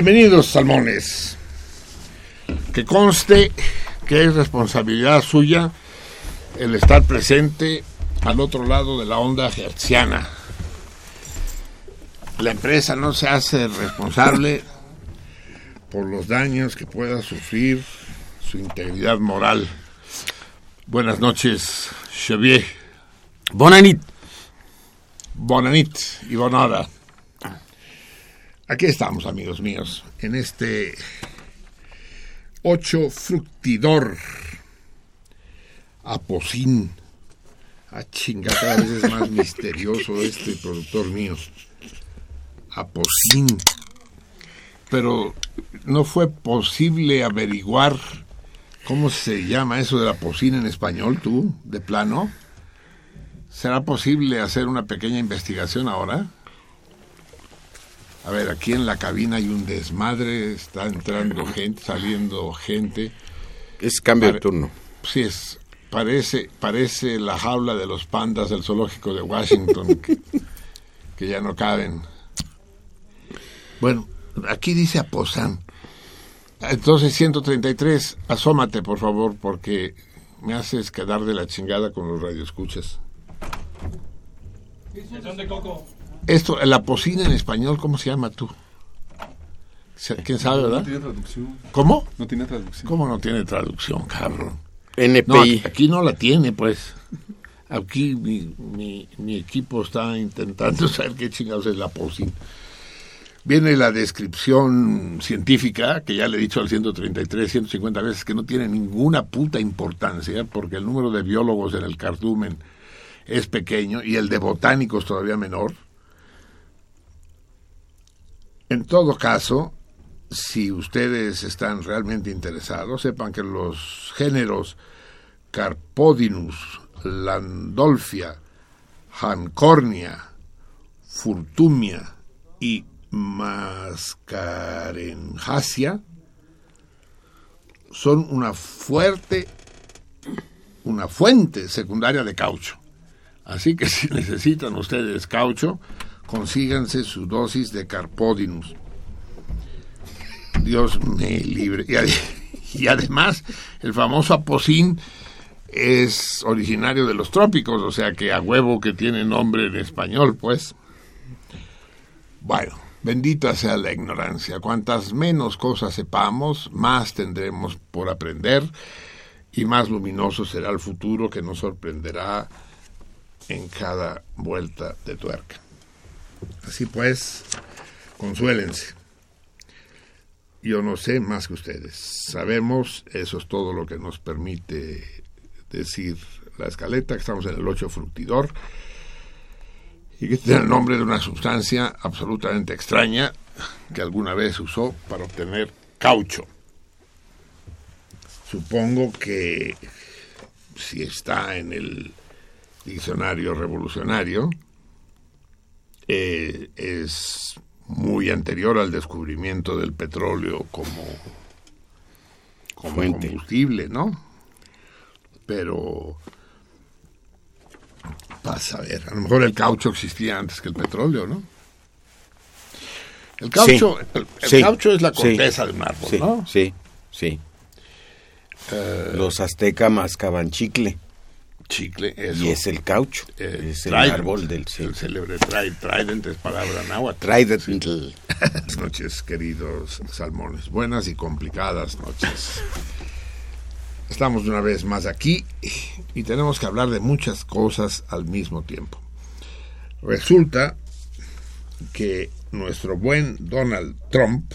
Bienvenidos, salmones. Que conste que es responsabilidad suya el estar presente al otro lado de la onda hertziana. La empresa no se hace responsable por los daños que pueda sufrir su integridad moral. Buenas noches, Xavier. Bonanit. Bonanit y bonora. Aquí estamos, amigos míos, en este ocho fructidor aposín. A chinga, cada vez es más misterioso este productor mío. Aposín. Pero no fue posible averiguar cómo se llama eso de la aposín en español, tú, de plano. ¿Será posible hacer una pequeña investigación ahora? A ver, aquí en la cabina hay un desmadre, está entrando gente, saliendo gente. Es cambio de turno. Sí, es, parece, parece la jaula de los pandas del zoológico de Washington, que, que ya no caben. Bueno, aquí dice Aposán. Entonces, 133, asómate, por favor, porque me haces quedar de la chingada con los radioescuchas. Esto, la pocina en español, ¿cómo se llama tú? ¿Quién sabe, No verdad? tiene traducción. ¿Cómo? No tiene traducción. ¿Cómo no tiene traducción, cabrón? No, NPI. aquí, aquí no la tiene, pues. Aquí mi, mi, mi equipo está intentando saber qué chingados es la pocina. Viene la descripción científica, que ya le he dicho al 133, 150 veces, que no tiene ninguna puta importancia, porque el número de biólogos en el cardumen es pequeño y el de botánicos todavía menor. En todo caso, si ustedes están realmente interesados, sepan que los géneros Carpodinus, Landolfia, Hancornia, Furtumia y Mascarenjasia son una fuerte, una fuente secundaria de caucho. Así que si necesitan ustedes caucho, consíganse su dosis de Carpodinus. Dios me libre. Y, ade- y además, el famoso aposín es originario de los trópicos, o sea que a huevo que tiene nombre en español, pues. Bueno, bendita sea la ignorancia. Cuantas menos cosas sepamos, más tendremos por aprender y más luminoso será el futuro que nos sorprenderá en cada vuelta de tuerca. Así pues, consuélense. Yo no sé más que ustedes. Sabemos, eso es todo lo que nos permite decir la escaleta, que estamos en el 8 fructidor y que tiene el nombre de una sustancia absolutamente extraña que alguna vez usó para obtener caucho. supongo que si está en el diccionario revolucionario, eh, es muy anterior al descubrimiento del petróleo como, como combustible, ¿no? Pero pasa a ver, a lo mejor el caucho existía antes que el petróleo, ¿no? El caucho, el, caucho es la corteza de un árbol, ¿no? Sí, sí. Eh, Los aztecas mascaban chicle. Chicle, eso. Y es el caucho. Eh, es el árbol del El célebre trident es palabra náhuatl. Trident. Buenas noches, queridos salmones. Buenas y complicadas noches. Estamos una vez más aquí y tenemos que hablar de muchas cosas al mismo tiempo. Resulta que nuestro buen Donald Trump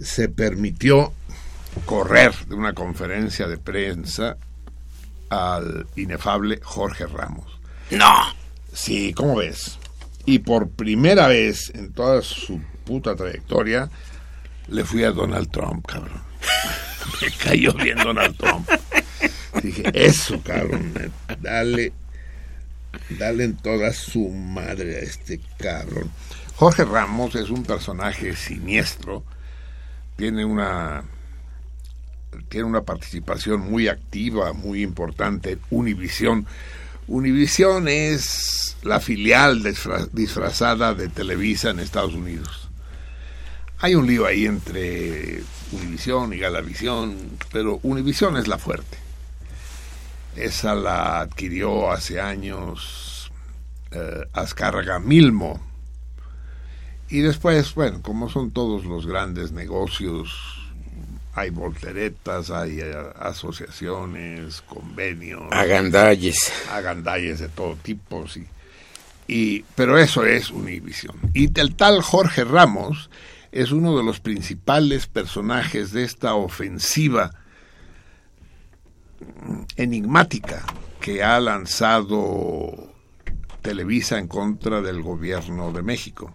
se permitió correr de una conferencia de prensa al inefable Jorge Ramos. No. Sí, ¿cómo ves? Y por primera vez en toda su puta trayectoria le fui a Donald Trump, cabrón. Me cayó bien Donald Trump. Dije, eso, cabrón, dale, dale en toda su madre a este cabrón. Jorge Ramos es un personaje siniestro, tiene una tiene una participación muy activa, muy importante Univisión. Univisión es la filial disfrazada de Televisa en Estados Unidos. Hay un lío ahí entre Univisión y Galavisión, pero Univisión es la fuerte. Esa la adquirió hace años eh, Milmo. Y después, bueno, como son todos los grandes negocios hay volteretas, hay eh, asociaciones, convenios. Agandalles. Agandalles de todo tipo, sí. Y, pero eso es Univisión. Y el tal Jorge Ramos es uno de los principales personajes de esta ofensiva enigmática que ha lanzado Televisa en contra del gobierno de México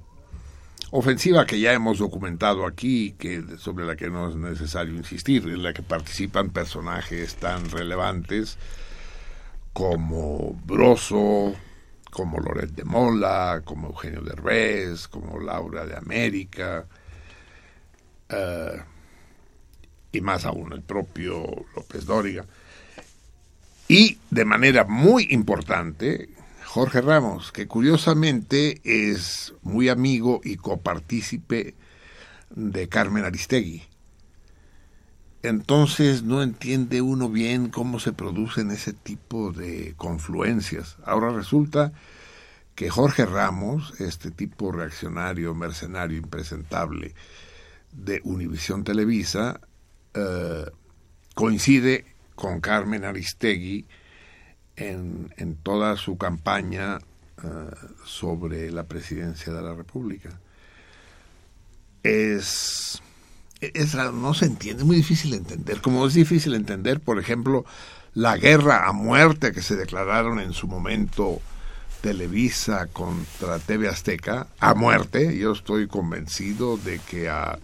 ofensiva que ya hemos documentado aquí, que sobre la que no es necesario insistir, en la que participan personajes tan relevantes como Broso, como Loret de Mola, como Eugenio Derbez, como Laura de América, eh, y más aún el propio López Dóriga. Y de manera muy importante, Jorge Ramos, que curiosamente es muy amigo y copartícipe de Carmen Aristegui. Entonces no entiende uno bien cómo se producen ese tipo de confluencias. Ahora resulta que Jorge Ramos, este tipo reaccionario, mercenario, impresentable de Univisión Televisa, eh, coincide con Carmen Aristegui en, en toda su campaña eh, sobre la presidencia de la República. Es, es, no se entiende, es muy difícil de entender. Como es difícil entender, por ejemplo, la guerra a muerte que se declararon en su momento Televisa contra TV Azteca, a muerte. Yo estoy convencido de que a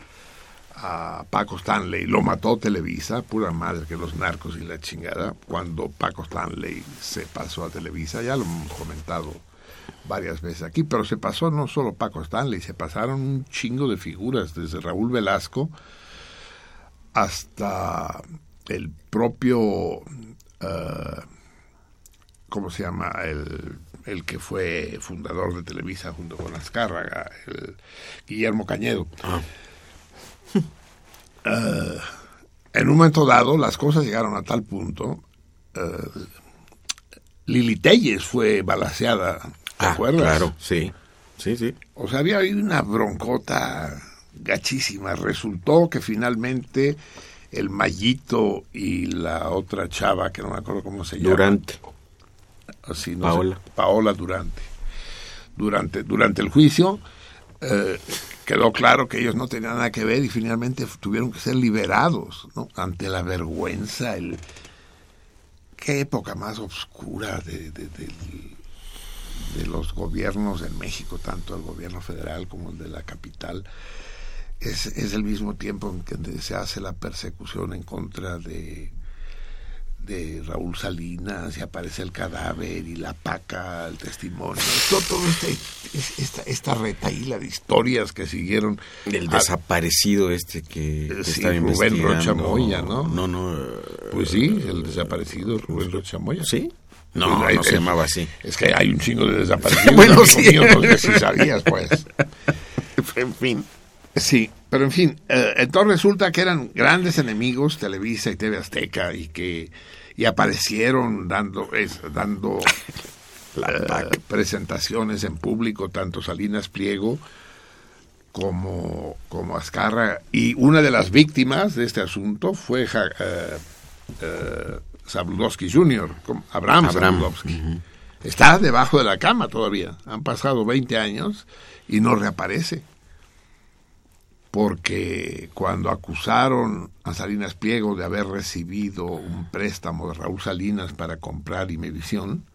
a Paco Stanley, lo mató Televisa, pura madre que los narcos y la chingada, cuando Paco Stanley se pasó a Televisa, ya lo hemos comentado varias veces aquí, pero se pasó no solo Paco Stanley, se pasaron un chingo de figuras, desde Raúl Velasco hasta el propio, uh, ¿cómo se llama? El, el que fue fundador de Televisa junto con Azcárraga, el Guillermo Cañedo. Ah. Eh, en un momento dado las cosas llegaron a tal punto. Uh, Lili Telles fue balaseada, ¿te ah, acuerdas? Claro, sí, sí, sí. O sea, había una broncota gachísima. Resultó que finalmente el Mallito y la otra chava, que no me acuerdo cómo se llama. Durante. Así, no Paola. Paola Durante. Durante, durante el juicio, eh, quedó claro que ellos no tenían nada que ver y finalmente tuvieron que ser liberados ¿no? ante la vergüenza. El... Qué época más oscura de, de, los gobiernos en México, tanto el gobierno federal como el de la capital. es, es el mismo tiempo en que se hace la persecución en contra de de Raúl Salinas y aparece el cadáver y la paca, el testimonio, todo, todo este, esta, esta retaíla de historias que siguieron. El desaparecido este que, está Rubén Rocha Moya, ¿no? No, no. Pues sí, el desamparecido Rubén Rocha Moya. ¿Sí? No, pues no se llamaba así. Es que hay un chingo de desaparecidos. bueno, sí. no sé si sabías, pues. en fin. Sí, pero en fin, eh, entonces resulta que eran grandes enemigos Televisa y TV Azteca y que y aparecieron dando es, dando eh, presentaciones en público tanto Salinas Pliego como como Azcarra y una de las víctimas de este asunto fue uh, Jr., Abraham, Abraham. Está debajo de la cama todavía. Han pasado 20 años y no reaparece porque cuando acusaron a Salinas Pliego de haber recibido un préstamo de Raúl Salinas para comprar Imevisión,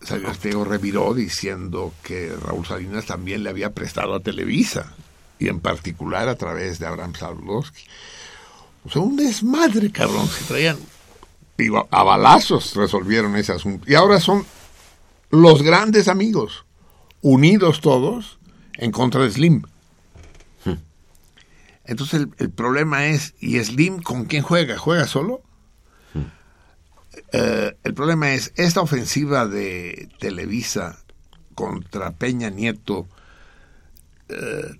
Salinas Pliego reviró diciendo que Raúl Salinas también le había prestado a Televisa, y en particular a través de Abraham Sablowski. O sea, un desmadre, cabrón, se traían, a balazos resolvieron ese asunto. Y ahora son los grandes amigos, unidos todos en contra de Slim. Entonces el, problema es, ¿y Slim con quién juega? ¿Juega solo? Eh, el problema es, esta ofensiva de Televisa contra Peña Nieto eh,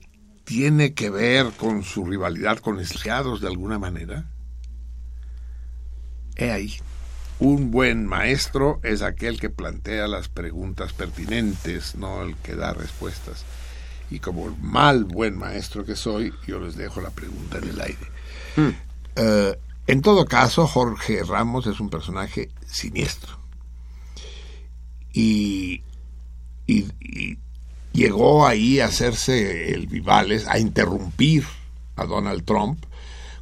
tiene que ver con su rivalidad con Estriados de alguna manera. He ahí. Un buen maestro es aquel que plantea las preguntas pertinentes, no el que da respuestas y como el mal buen maestro que soy, yo les dejo la pregunta en el aire. Hmm. Eh, en todo caso, Jorge Ramos es un personaje siniestro. Y, y, llegó ahí a hacerse el Vivales, a interrumpir a Donald Trump,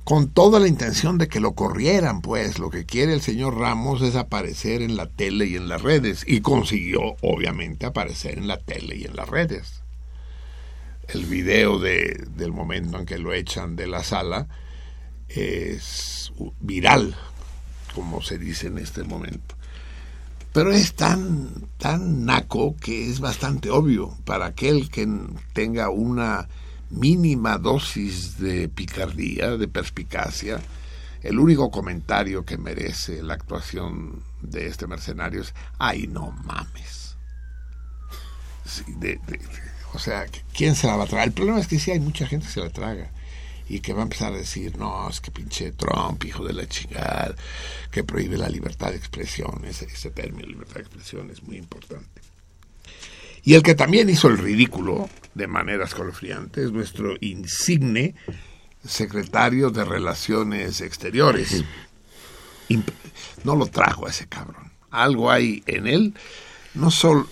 con toda la intención de que lo corrieran, pues lo que quiere el señor Ramos es aparecer en la tele y en las redes, y consiguió, obviamente, aparecer en la tele y en las redes el video de, del momento en que lo echan de la sala es viral, como se dice en este momento. Pero es tan, tan naco que es bastante obvio para aquel que tenga una mínima dosis de picardía, de perspicacia. El único comentario que merece la actuación de este mercenario es, ay, no mames. de, o sea, ¿quién se la va a tragar? El problema es que sí hay mucha gente que se la traga y que va a empezar a decir, no, es que pinche Trump, hijo de la chingada, que prohíbe la libertad de expresión. Ese, ese término, libertad de expresión, es muy importante. Y el que también hizo el ridículo de manera escalofriante es nuestro insigne secretario de Relaciones Exteriores. No lo trajo a ese cabrón. Algo hay en él, no solo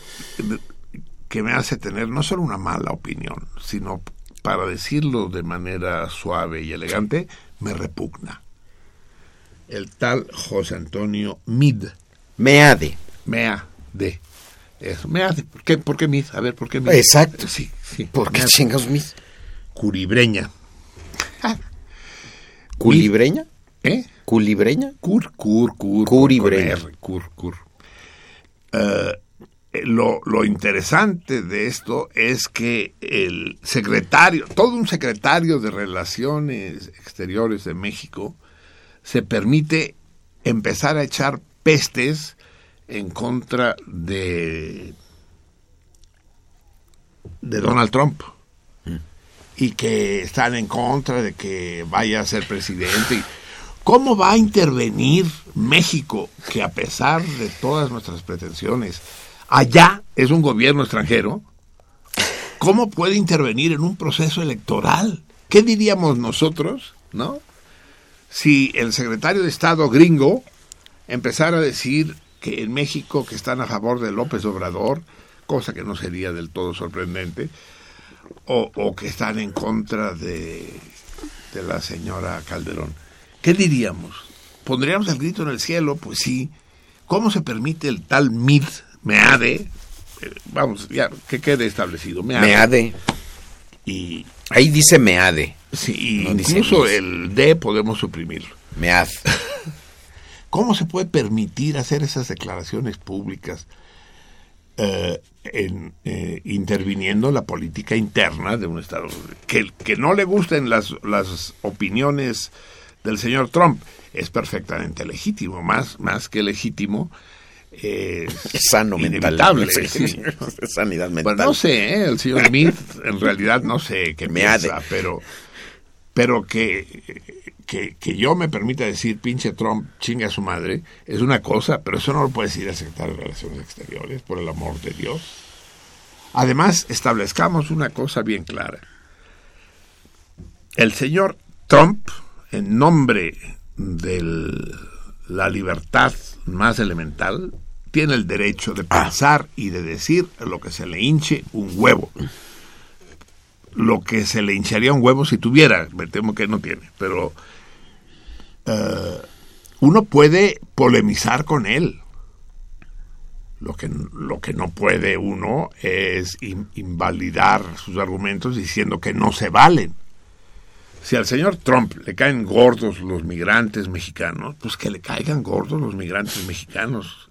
que me hace tener no solo una mala opinión, sino, para decirlo de manera suave y elegante, me repugna. El tal José Antonio Mid. Meade. Meade. Eso, Meade. ¿Por qué, ¿Por qué Mid? A ver, ¿por qué Mid? Exacto. Sí, sí. ¿Por qué chingados Mid? Curibreña. ¿Culibreña? ¿Eh? ¿Culibreña? Cur, cur, cur. Curibreña. Cur, cur. Uh, eh, lo, lo, interesante de esto es que el secretario, todo un secretario de Relaciones Exteriores de México, se permite empezar a echar pestes en contra de, de Donald Trump y que están en contra de que vaya a ser presidente. ¿Cómo va a intervenir México, que a pesar de todas nuestras pretensiones, allá es un gobierno extranjero, ¿cómo puede intervenir en un proceso electoral? ¿Qué diríamos nosotros, no? Si el secretario de Estado gringo empezara a decir que en México que están a favor de López Obrador, cosa que no sería del todo sorprendente, o, que están en contra de, de la señora Calderón. ¿Qué diríamos? ¿Pondríamos el grito en el cielo? Pues sí. ¿Cómo se permite el tal MID me de, eh, vamos, ya, que quede establecido, me de Y ahí dice meade. Sí, incluso el D podemos suprimirlo. Mead. ¿Cómo se puede permitir hacer esas declaraciones públicas eh, en, eh, interviniendo en la política interna de un Estado? Que, que no le gusten las, las opiniones del señor Trump es perfectamente legítimo, más, más que legítimo. es sano inevitable, sanidad mental. no sé, ¿eh? el señor Smith en realidad no sé qué me piensa, pero, pero que que, yo me permita decir pinche Trump chinga a su madre es una cosa, pero eso no lo puede decir el secretario de Relaciones Exteriores, por el amor de Dios. Además, establezcamos una cosa bien clara. El señor Trump, en nombre de la libertad más elemental, tiene el derecho de pensar y de decir lo que se le hinche un huevo lo que se le hincharía un huevo si tuviera, me temo que no tiene, pero eh, uno puede polemizar con él. Lo que, lo que no puede uno es invalidar sus argumentos diciendo que no se valen. Si al señor Trump le caen gordos los migrantes mexicanos, pues que le caigan gordos los migrantes mexicanos.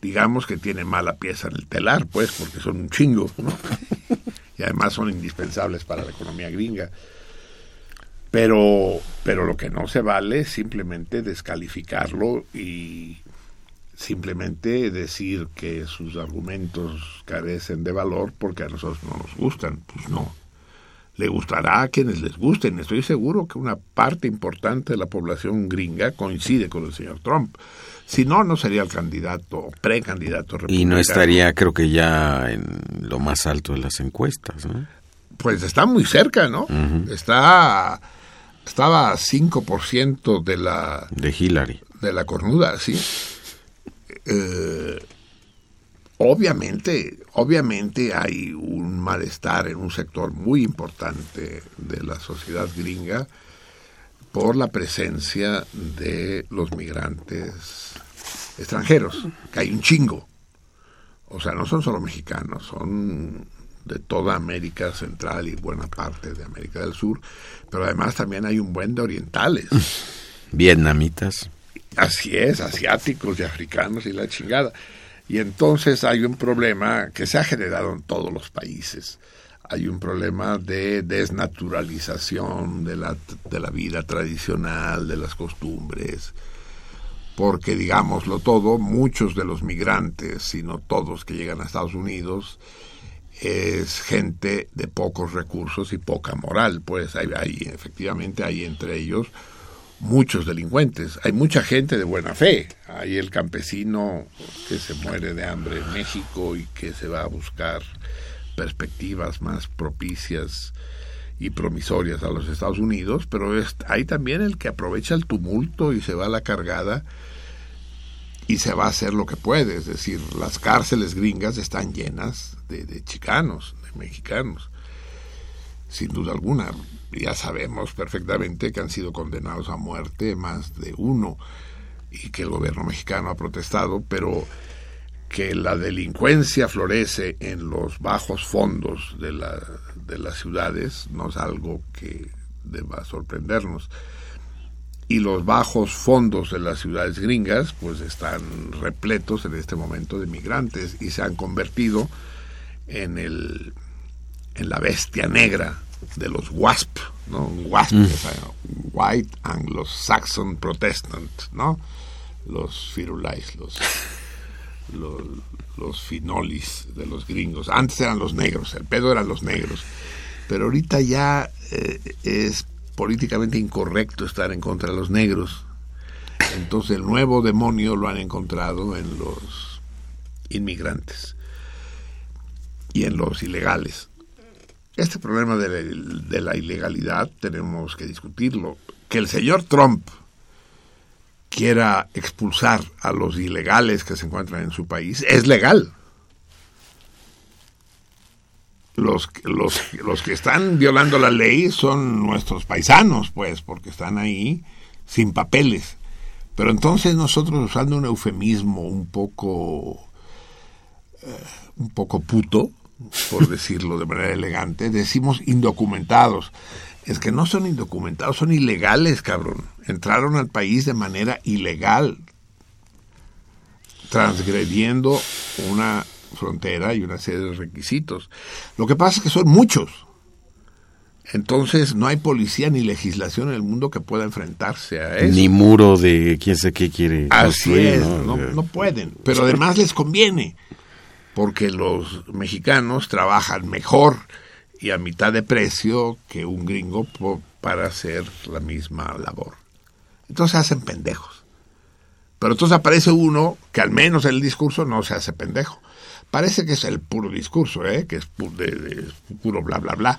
Digamos que tiene mala pieza en el telar, pues, porque son un chingo, y además son indispensables para la economía gringa. Pero, pero lo que no se vale es simplemente descalificarlo y simplemente decir que sus argumentos carecen de valor porque a nosotros no nos gustan. Pues no. Le gustará a quienes les gusten. Estoy seguro que una parte importante de la población gringa coincide con el señor Trump. Si no, no sería el candidato o precandidato republicano. Y no estaría, creo que ya en lo más alto de las encuestas, ¿no? Pues está muy cerca, ¿no? Está estaba a 5% de la... De Hillary. De la cornuda, sí. Eh, obviamente, obviamente hay un malestar en un sector muy importante de la sociedad gringa por la presencia de los migrantes extranjeros, que hay un chingo. O sea, no son solo mexicanos, son de toda América Central y buena parte de América del Sur, pero además también hay un buen de orientales. Vietnamitas. Así es, asiáticos y africanos y la chingada. Y entonces hay un problema que se ha generado en todos los países. Hay un problema de desnaturalización de la, de la vida tradicional, de las costumbres, porque digámoslo todo, muchos de los migrantes, si no todos que llegan a Estados Unidos, es gente de pocos recursos y poca moral, pues hay, efectivamente hay entre ellos muchos delincuentes, hay mucha gente de buena fe, hay el campesino que se muere de hambre en México y que se va a buscar perspectivas más propicias y promisorias a los Estados Unidos, pero hay también el que aprovecha el tumulto y se va a la cargada y se va a hacer lo que puede, es decir, las cárceles gringas están llenas de, chicanos, de mexicanos, sin duda alguna. Ya sabemos perfectamente que han sido condenados a muerte más de uno y que el gobierno mexicano ha protestado, pero que la delincuencia florece en los bajos fondos de, la, de las ciudades no es algo que deba sorprendernos. Y los bajos fondos de las ciudades gringas pues están repletos en este momento de migrantes y se han convertido en, el, en la bestia negra de los WASP, ¿no? WASP, mm. White Anglo-Saxon Protestant, ¿no? Los firulais, los, los, finolis de los gringos. Antes eran los negros, el pedo eran los negros. Pero ahorita ya eh, es políticamente incorrecto estar en contra de los negros. Entonces el nuevo demonio lo han encontrado en los inmigrantes y en los ilegales. Este problema de la, ilegalidad tenemos que discutirlo. Que el señor Trump quiera expulsar a los ilegales que se encuentran en su país es legal. Los, los, los, que están violando la ley son nuestros paisanos, pues, porque están ahí sin papeles. Pero entonces nosotros usando un eufemismo un poco, eh, un poco puto, por decirlo de manera elegante, decimos indocumentados. Es que no son indocumentados, son ilegales, cabrón. Entraron al país de manera ilegal, transgrediendo una frontera y una serie de requisitos. Lo que pasa es que son muchos. Entonces no hay policía ni legislación en el mundo que pueda enfrentarse a eso. Ni muro de quién sé qué quiere. Así es, ¿no? no pueden. Pero además les conviene, porque los mexicanos trabajan mejor y a mitad de precio que un gringo para hacer la misma labor. Entonces se hacen pendejos. Pero entonces aparece uno que al menos en el discurso no se hace pendejo. Parece que es el puro discurso, ¿eh? que es puro bla, bla, bla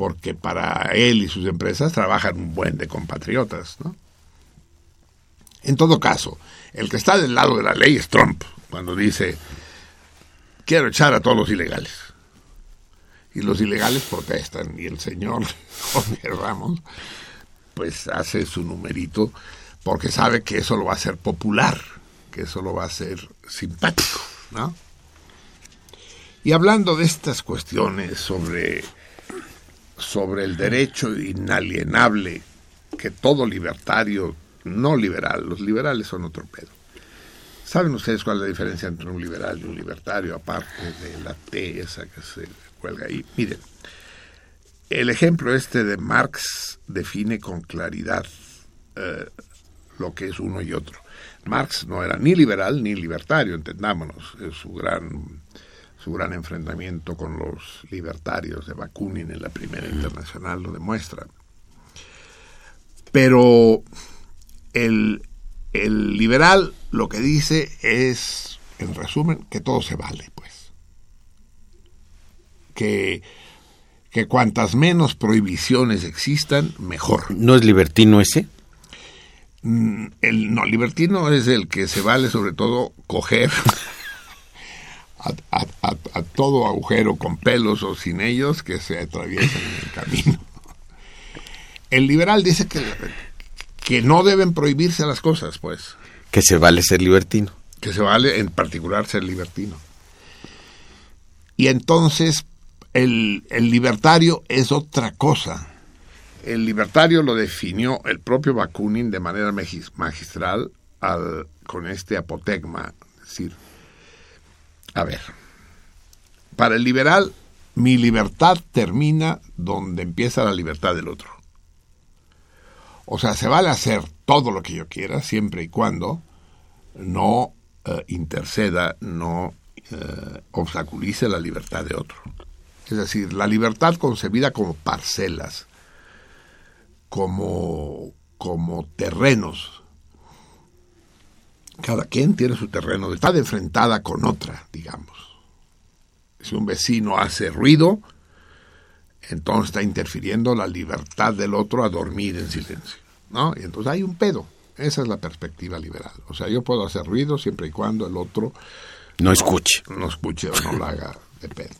porque para él y sus empresas trabajan un buen de compatriotas, ¿no? En todo caso, el que está del lado de la ley es Trump, cuando dice, quiero echar a todos los ilegales. Y los ilegales protestan, y el señor Jorge Ramos, pues hace su numerito, porque sabe que eso lo va a hacer popular, que eso lo va a hacer simpático, ¿no? Y hablando de estas cuestiones sobre sobre el derecho inalienable que todo libertario, no liberal, los liberales son otro pedo. ¿Saben ustedes cuál es la diferencia entre un liberal y un libertario, aparte de la T esa que se cuelga ahí? Miren, el ejemplo este de Marx define con claridad eh, lo que es uno y otro. Marx no era ni liberal ni libertario, entendámonos, es su gran su gran enfrentamiento con los libertarios de Bakunin en la Primera Internacional lo demuestra. Pero el, el liberal lo que dice es, en resumen, que todo se vale, pues. Que, que cuantas menos prohibiciones existan, mejor. ¿No es libertino ese? Mm, el no libertino es el que se vale sobre todo coger a, todo agujero con pelos o sin ellos que se atraviesen en el camino. El liberal dice que, que no deben prohibirse las cosas, pues. Que se vale ser libertino. Que se vale en particular ser libertino. Y entonces el, libertario es otra cosa. El libertario lo definió el propio Bakunin de manera magistral al, con este apotegma, es decir, a ver, para el liberal, mi libertad termina donde empieza la libertad del otro. O sea, se vale hacer todo lo que yo quiera, siempre y cuando no eh, interceda, no eh, obstaculice la libertad de otro. Es decir, la libertad concebida como parcelas, como, como terrenos cada quien tiene su terreno, está enfrentada con otra, digamos. Si un vecino hace ruido, entonces está interfiriendo la libertad del otro a dormir en silencio, ¿no? Y entonces hay un pedo. Esa es la perspectiva liberal. O sea, yo puedo hacer ruido siempre y cuando el otro no, escuche. No escuche o no lo haga de pedo.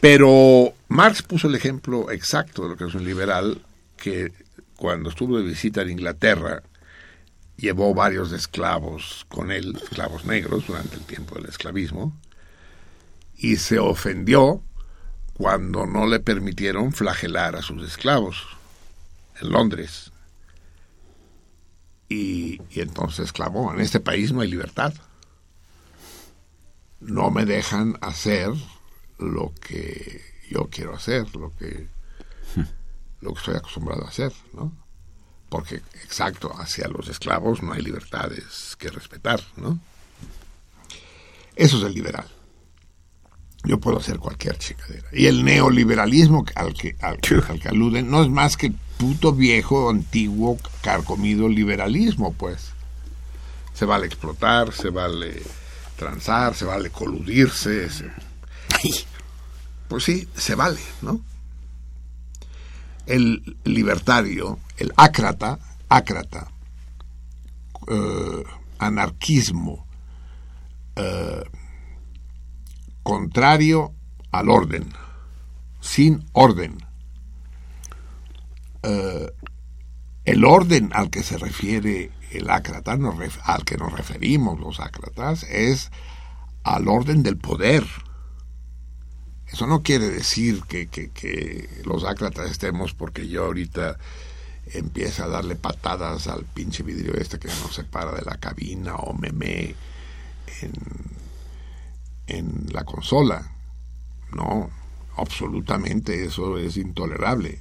Pero Marx puso el ejemplo exacto de lo que es un liberal que cuando estuvo de visita en Inglaterra llevó varios esclavos con él, esclavos negros, durante el tiempo del esclavismo, y se ofendió cuando no le permitieron flagelar a sus esclavos en Londres. Y, entonces clamó, en este país no hay libertad. No me dejan hacer lo que yo quiero hacer, lo que, lo que estoy acostumbrado a hacer, ¿no? porque, exacto, hacia los esclavos no hay libertades que respetar, ¿no? Eso es el liberal. Yo puedo hacer cualquier chicadera. Y el neoliberalismo al que, al, que, aluden no es más que puto viejo, antiguo, carcomido liberalismo, pues. Se vale explotar, se vale transar, se vale coludirse. Pues sí, se vale, ¿no? el libertario, el ácrata, ácrata, eh, anarquismo, eh, contrario al orden, sin orden. Eh, el orden al que se refiere el ácrata, al que nos referimos los ácratas, es al orden del poder, Eso no quiere decir que, que, los ácratas estemos porque yo ahorita empieza a darle patadas al pinche vidrio este que nos separa de la cabina o meme en, en la consola. No, absolutamente eso es intolerable.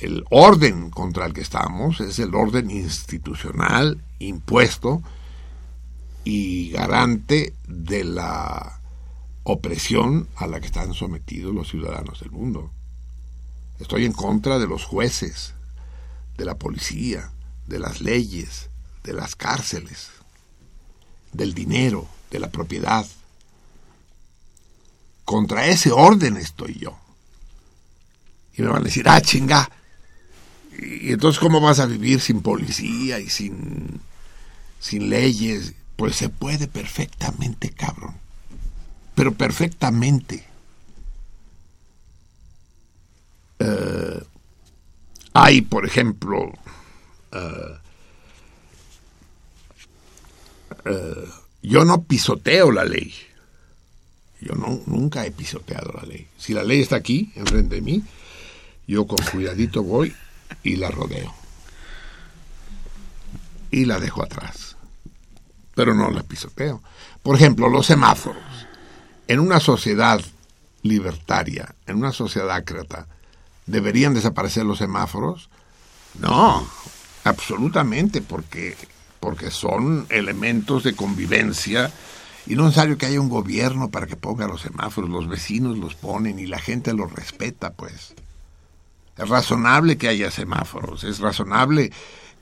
El orden contra el que estamos es el orden institucional impuesto y garante de la opresión a la que están sometidos los ciudadanos del mundo. Estoy en contra de los jueces, de la policía, de las leyes, de las cárceles, del dinero, de la propiedad. Contra ese orden estoy yo. Y me van a decir, ah, chinga. Y entonces, ¿cómo vas a vivir sin policía y sin, sin leyes? Pues se puede perfectamente, cabrón. Pero perfectamente. Eh, hay, por ejemplo, eh, eh, yo no pisoteo la ley. Yo nunca he pisoteado la ley. Si la ley está aquí, enfrente de mí, yo con cuidadito voy y la rodeo. Y la dejo atrás. Pero no la pisoteo. Por ejemplo, los semáforos. En una sociedad libertaria, en una sociedad ácrata, ¿Deberían desaparecer los semáforos? No, absolutamente, porque, porque son elementos de convivencia y no es necesario que haya un gobierno para que ponga los semáforos, los vecinos los ponen y la gente los respeta, pues. Es razonable que haya semáforos, es razonable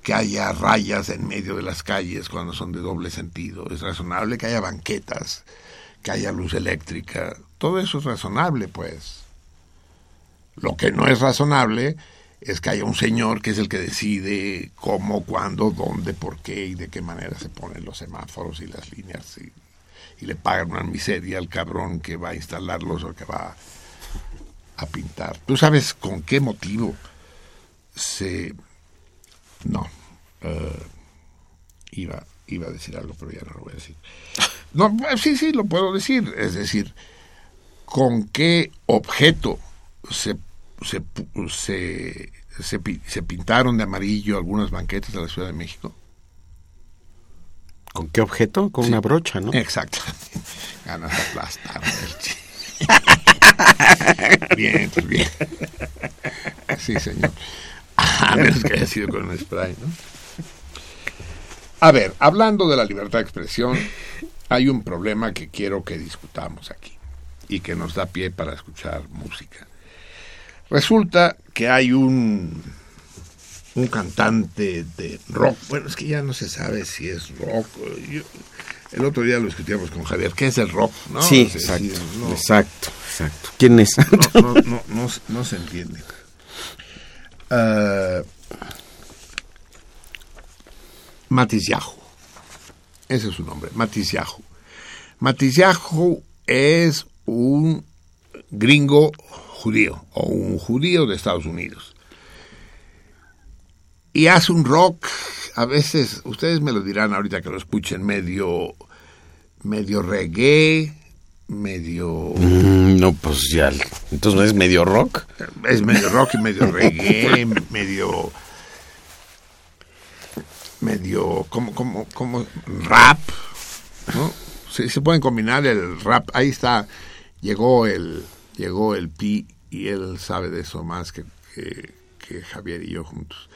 que haya rayas en medio de las calles cuando son de doble sentido, es razonable que haya banquetas, que haya luz eléctrica, todo eso es razonable, pues. Lo que no es razonable es que haya un señor que es el que decide cómo, cuándo, dónde, por qué y de qué manera se ponen los semáforos y las líneas y, le pagan una miseria al cabrón que va a instalarlos o que va a pintar. ¿Tú sabes con qué motivo se... No. Eh, iba, iba a decir algo, pero ya no lo voy a decir. No, sí, sí, lo puedo decir. Es decir, ¿con qué objeto se se, se, se, pintaron de amarillo algunas banquetas de la Ciudad de México. ¿Con qué objeto? Con una brocha, ¿no? Exactamente. Ganas de aplastar. bien, pues bien. Sí, señor. A menos que haya sido con un spray, ¿no? A ver, hablando de la libertad de expresión, hay un problema que quiero que discutamos aquí y que nos da pie para escuchar música. Resulta que hay un, un cantante de rock, bueno, es que ya no se sabe si es rock. el otro día lo discutíamos con Javier, ¿qué es el rock? ¿no? Sí, exacto, exacto, exacto. ¿Quién es? No, no, no, no se entiende. Uh, Ese es su nombre, Matis Yahoo. es un gringo judío o un judío de Estados Unidos. Y hace un rock, a veces, ustedes me lo dirán ahorita que lo escuchen, medio, medio reggae, medio... Mm, no, pues ya, entonces no es medio rock. Es medio rock y medio reggae, medio... Medio, como, como, como rap, ¿no? Se, se pueden combinar el rap, ahí está, llegó el, llegó el Pi y él sabe de eso más que, que, Javier y yo juntos.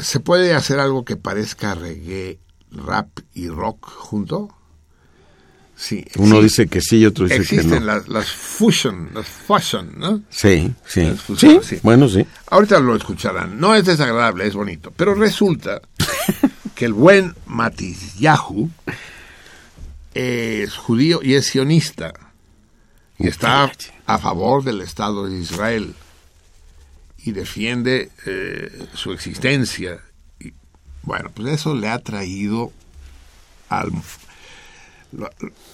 ¿Se puede hacer algo que parezca reggae, rap y rock junto? Sí. Uno dice que sí y otro dice que no. Las, las fusion, las fusion, ¿no? Sí, sí. sí. Bueno, sí. Ahorita lo escucharán. No es desagradable, es bonito. Pero resulta que el buen Matisyahu es judío y es sionista y está a favor del Estado de Israel y defiende eh, su existencia. Y, bueno, pues eso le ha traído al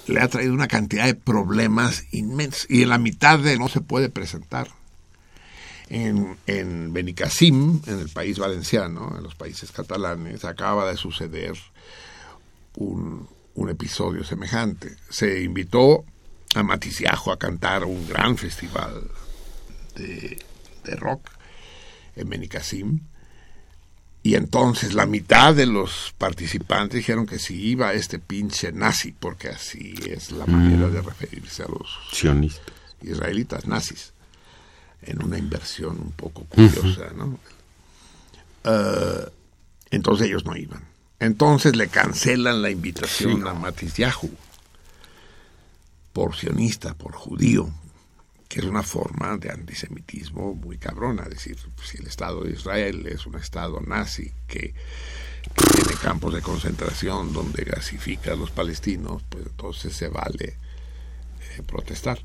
le ha traído una cantidad de problemas inmensos y en la mitad de no se puede presentar. En, en Benicassim, en el país valenciano, en los países catalanes, acaba de suceder un, un episodio semejante. Se invitó a Matisiajo a cantar un gran festival de, de rock en Benicassim. Y entonces la mitad de los participantes dijeron que si iba este pinche nazi, porque así es la manera de referirse a los Sionistas. israelitas nazis, en una inversión un poco curiosa, ¿no? Eh, entonces ellos no iban. Entonces le cancelan la invitación a Matisyahu por sionista, por judío, que es una forma de antisemitismo muy cabrona. Es decir, si el Estado de Israel es un Estado nazi que, tiene campos de concentración donde gasifica a los palestinos, pues entonces se vale eh, protestar.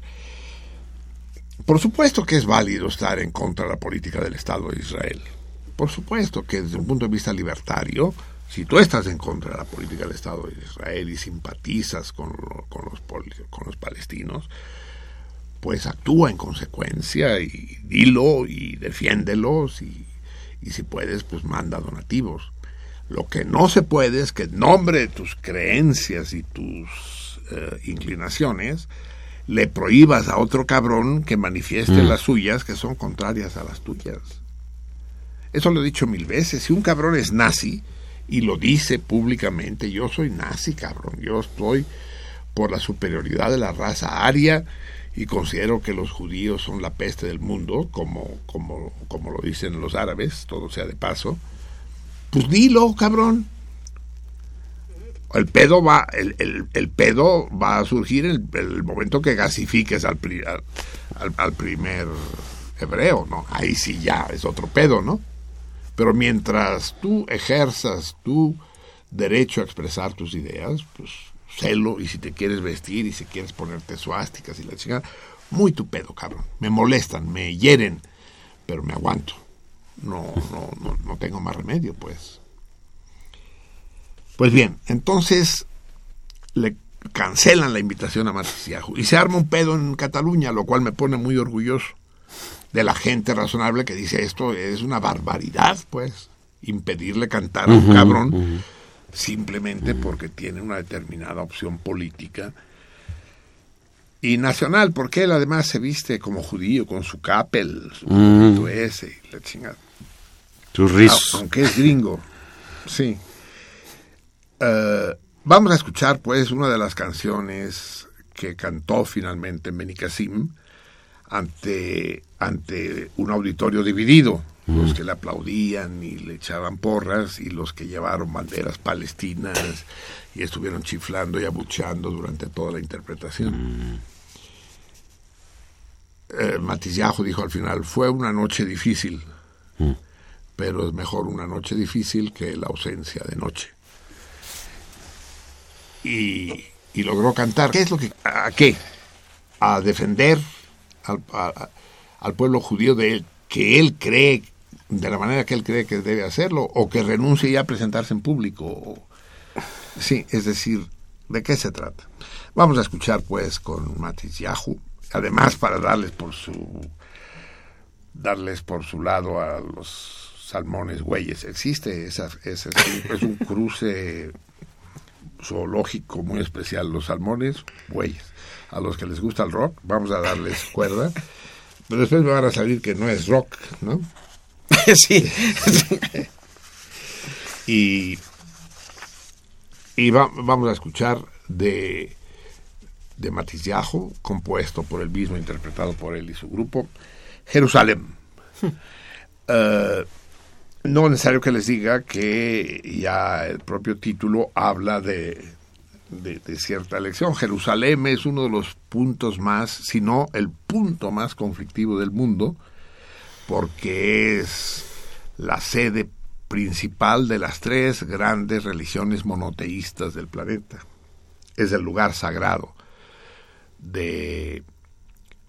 Por supuesto que es válido estar en contra de la política del Estado de Israel. Por supuesto que desde un punto de vista libertario, si tú estás en contra de la política del Estado de Israel y simpatizas con, lo- con los, con los palestinos, pues actúa en consecuencia y dilo y defiéndelos y, y si puedes, pues manda donativos. Lo que no se puede es que en nombre de tus creencias y tus eh, inclinaciones le prohíbas a otro cabrón que manifieste las suyas que son contrarias a las tuyas. Eso lo he dicho mil veces. Si un cabrón es nazi y lo dice públicamente, yo soy nazi, cabrón. Yo estoy por la superioridad de la raza aria y considero que los judíos son la peste del mundo, como, como, como lo dicen los árabes, todo sea de paso. Pues dilo, cabrón. El pedo va, el, el- el pedo va a surgir en el, momento que gasifiques al, pri- al- al primer hebreo, ¿no? Ahí sí ya es otro pedo, ¿no? Pero mientras tú ejerzas tu derecho a expresar tus ideas, pues celo y si te quieres vestir y si quieres ponerte suásticas y la chingada, muy tu pedo, cabrón. Me molestan, me hieren, pero me aguanto. No, no, no, no tengo más remedio, pues. Pues bien, entonces le cancelan la invitación a Matisiajo y se arma un pedo en Cataluña, lo cual me pone muy orgulloso de la gente razonable que dice esto es una barbaridad, pues, impedirle cantar a un cabrón simplemente porque tiene una determinada opción política y nacional, porque él además se viste como judío con su capel, su gorrito ese, la chingada. Ah, rizos. aunque es gringo. Sí. Eh, vamos a escuchar, pues, una de las canciones que cantó finalmente en Benicassim ante, ante un auditorio dividido. Los que le aplaudían y le echaban porras y los que llevaron banderas palestinas y estuvieron chiflando y abucheando durante toda la interpretación. Eh, Matisyahu dijo al final, fue una noche difícil, pero es mejor una noche difícil que la ausencia de noche. Y, y logró cantar. ¿Qué es lo que... ¿A qué? A defender al, a- al pueblo judío de él, que él cree, de la manera que él cree que debe hacerlo, o que renuncie ya a presentarse en público. Sí, es decir, ¿de qué se trata? Vamos a escuchar pues con Matis Yahu, además para darles por su darles por su lado a los salmones güeyes. Existe esa, esa- es, un, es un cruce zoológico muy especial, los salmones güeyes. A los que les gusta el rock, vamos a darles cuerda. Pero después me van a salir que no es rock, ¿no? sí. Y, y va- vamos a escuchar de, de Matisyahu, compuesto por él mismo, interpretado por él y su grupo, Jerusalén. Eh, no es necesario que les diga que ya el propio título habla de, de, de cierta elección. Jerusalén es uno de los puntos más, si no el punto más conflictivo del mundo, porque es la sede principal de las tres grandes religiones monoteístas del planeta. Es el lugar sagrado de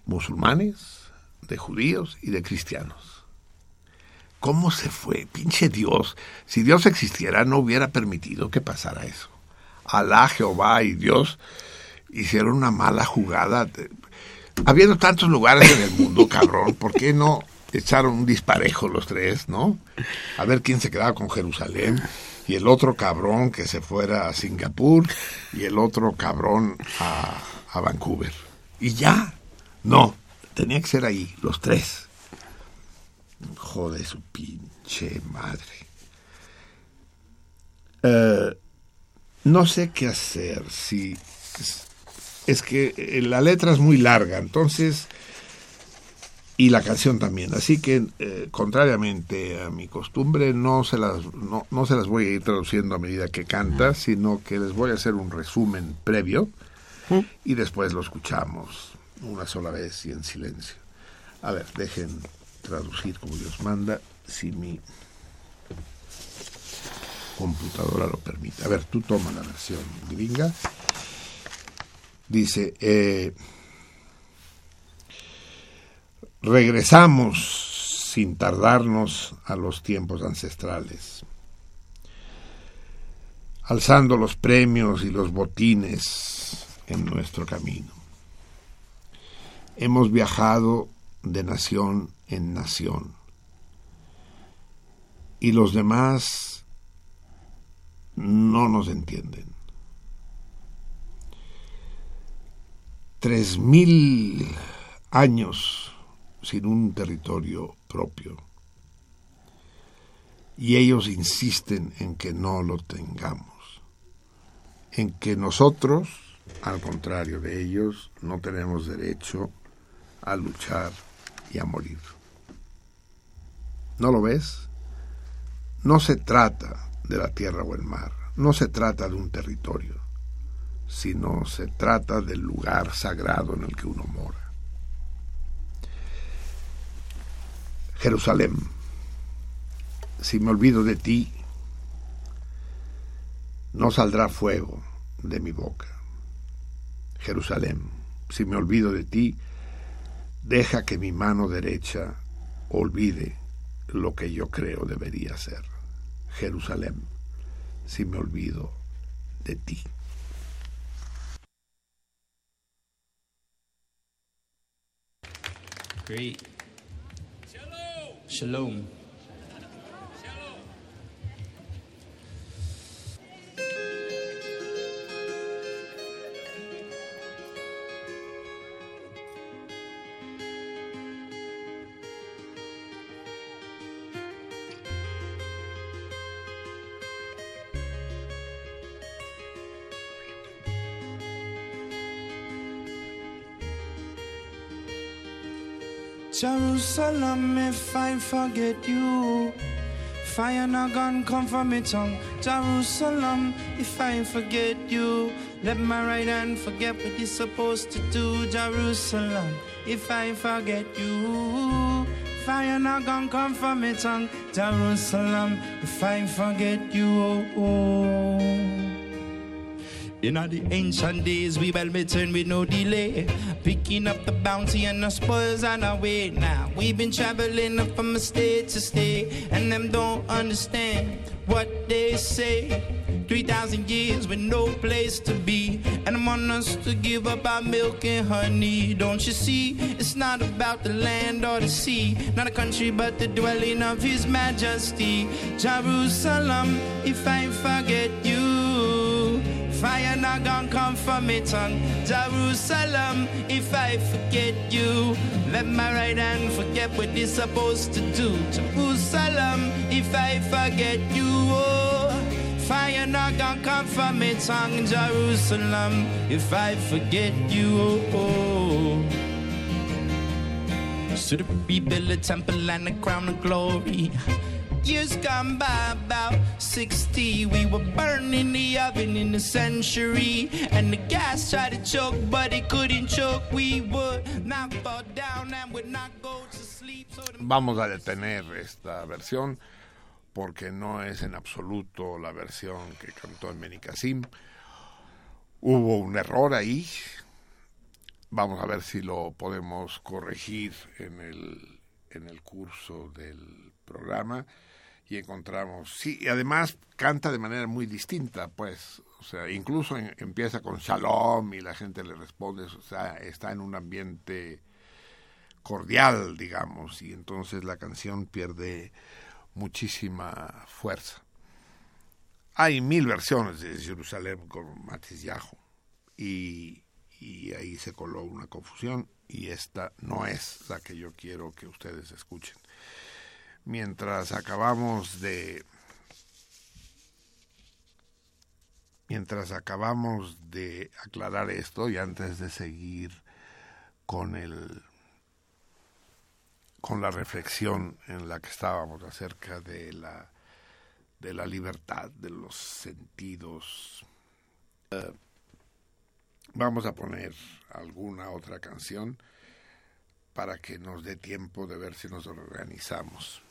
musulmanes, de judíos y de cristianos. ¿Cómo se fue? Pinche Dios. Si Dios existiera, no hubiera permitido que pasara eso. Alá, Jehová y Dios hicieron una mala jugada. Habiendo tantos lugares en el mundo, cabrón, ¿por qué no echaron un disparejo los tres, no? A ver quién se quedaba con Jerusalén y el otro cabrón que se fuera a Singapur y el otro cabrón a, a Vancouver. y ya. No, tenía que ser ahí, los tres. Jode su pinche madre. Eh, no sé qué hacer. Si es que eh, la letra es muy larga, entonces y la canción también. Así que, eh, contrariamente a mi costumbre, no se, las, no, no, se las voy a ir traduciendo a medida que canta, sino que les voy a hacer un resumen previo y después lo escuchamos una sola vez y en silencio. A ver, dejen traducir como Dios manda, si mi computadora lo permite. A ver, tú toma la versión gringa. Dice, eh, regresamos sin tardarnos a los tiempos ancestrales, alzando los premios y los botines en nuestro camino. Hemos viajado de nación en nación y los demás no nos entienden. Tres mil años sin un territorio propio. Y ellos insisten en que no lo tengamos, en que nosotros, al contrario de ellos, no tenemos derecho a luchar y a morir. ¿No lo ves? No se trata de la tierra o el mar, no se trata de un territorio, sino se trata del lugar sagrado en el que uno mora. Jerusalén, si me olvido de ti, no saldrá fuego de mi boca. Jerusalén, si me olvido de ti, deja que mi mano derecha olvide lo que yo creo debería ser. Jerusalén, si me olvido de ti. Shalom. Jerusalem, if I forget you, fire not gonna come from my tongue. Jerusalem, if I forget you, let my right hand forget what it's supposed to do. Jerusalem, if I forget you, fire not gonna come from my tongue. Jerusalem, if I forget you. Oh, oh. In all the ancient days, we well return with no delay. Picking up the bounty and the spoils on our way. Now we've been traveling from a state to state, and them don't understand what they say. 3,000 years with no place to be. And I want us to give up our milk and honey. Don't you see? It's not about the land or the sea. Not a country, but the dwelling of His majesty. Jerusalem, if I forget you. Fire not gonna come from me tongue. Jerusalem, if I forget you, let my right hand forget what it's supposed to do. Jerusalem, if I forget you, oh, fire not gonna come from me tongue. Jerusalem, if I forget you, oh. oh. Should rebuild a temple and a crown of glory. Years gone by about 60, we were burning the oven in the century. And the gas tried to choke, but it couldn't choke. Vamos a detener esta versión porque no es en absoluto la versión que cantó en. Hubo un error ahí. Vamos a ver si lo podemos corregir en el, en el curso del programa y encontramos, sí, y además canta de manera muy distinta, pues, o sea, incluso empieza con shalom y la gente le responde, o sea, está en un ambiente cordial, digamos, y entonces la canción pierde muchísima fuerza. Hay mil versiones de Jerusalén con Matiz Yajo y, y ahí se coló una confusión y esta no es la que yo quiero que ustedes escuchen. Mientras acabamos de mientras acabamos de aclarar esto y antes de seguir con el con la reflexión en la que estábamos acerca de la de la libertad de los sentidos eh, vamos a poner alguna otra canción para que nos dé tiempo de ver si nos organizamos.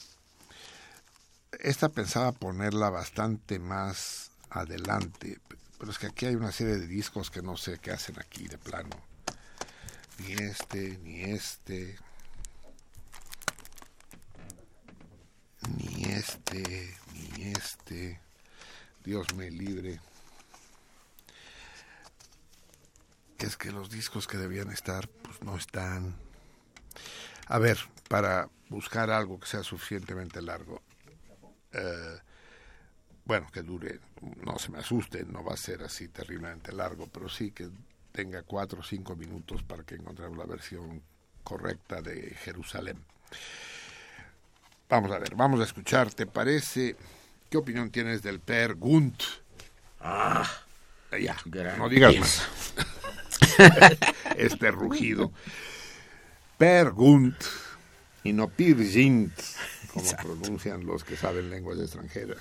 Esta pensaba ponerla bastante más adelante, pero es que aquí hay una serie de discos que no sé qué hacen aquí de plano. Ni este, ni este. Ni este, ni este. Dios me libre. Es que los discos que debían estar, pues no están. A ver, para buscar algo que sea suficientemente largo. Eh, bueno, que dure, no se me asuste, no va a ser así terriblemente largo, pero sí que tenga cuatro o cinco minutos para que encontremos la versión correcta de Jerusalén. Vamos a ver, vamos a escuchar, ¿te parece? ¿Qué opinión tienes del Per Gunt? Ah, ya, no digas más. este rugido. Per Gunt y no Pir como pronuncian los que saben lenguas extranjeras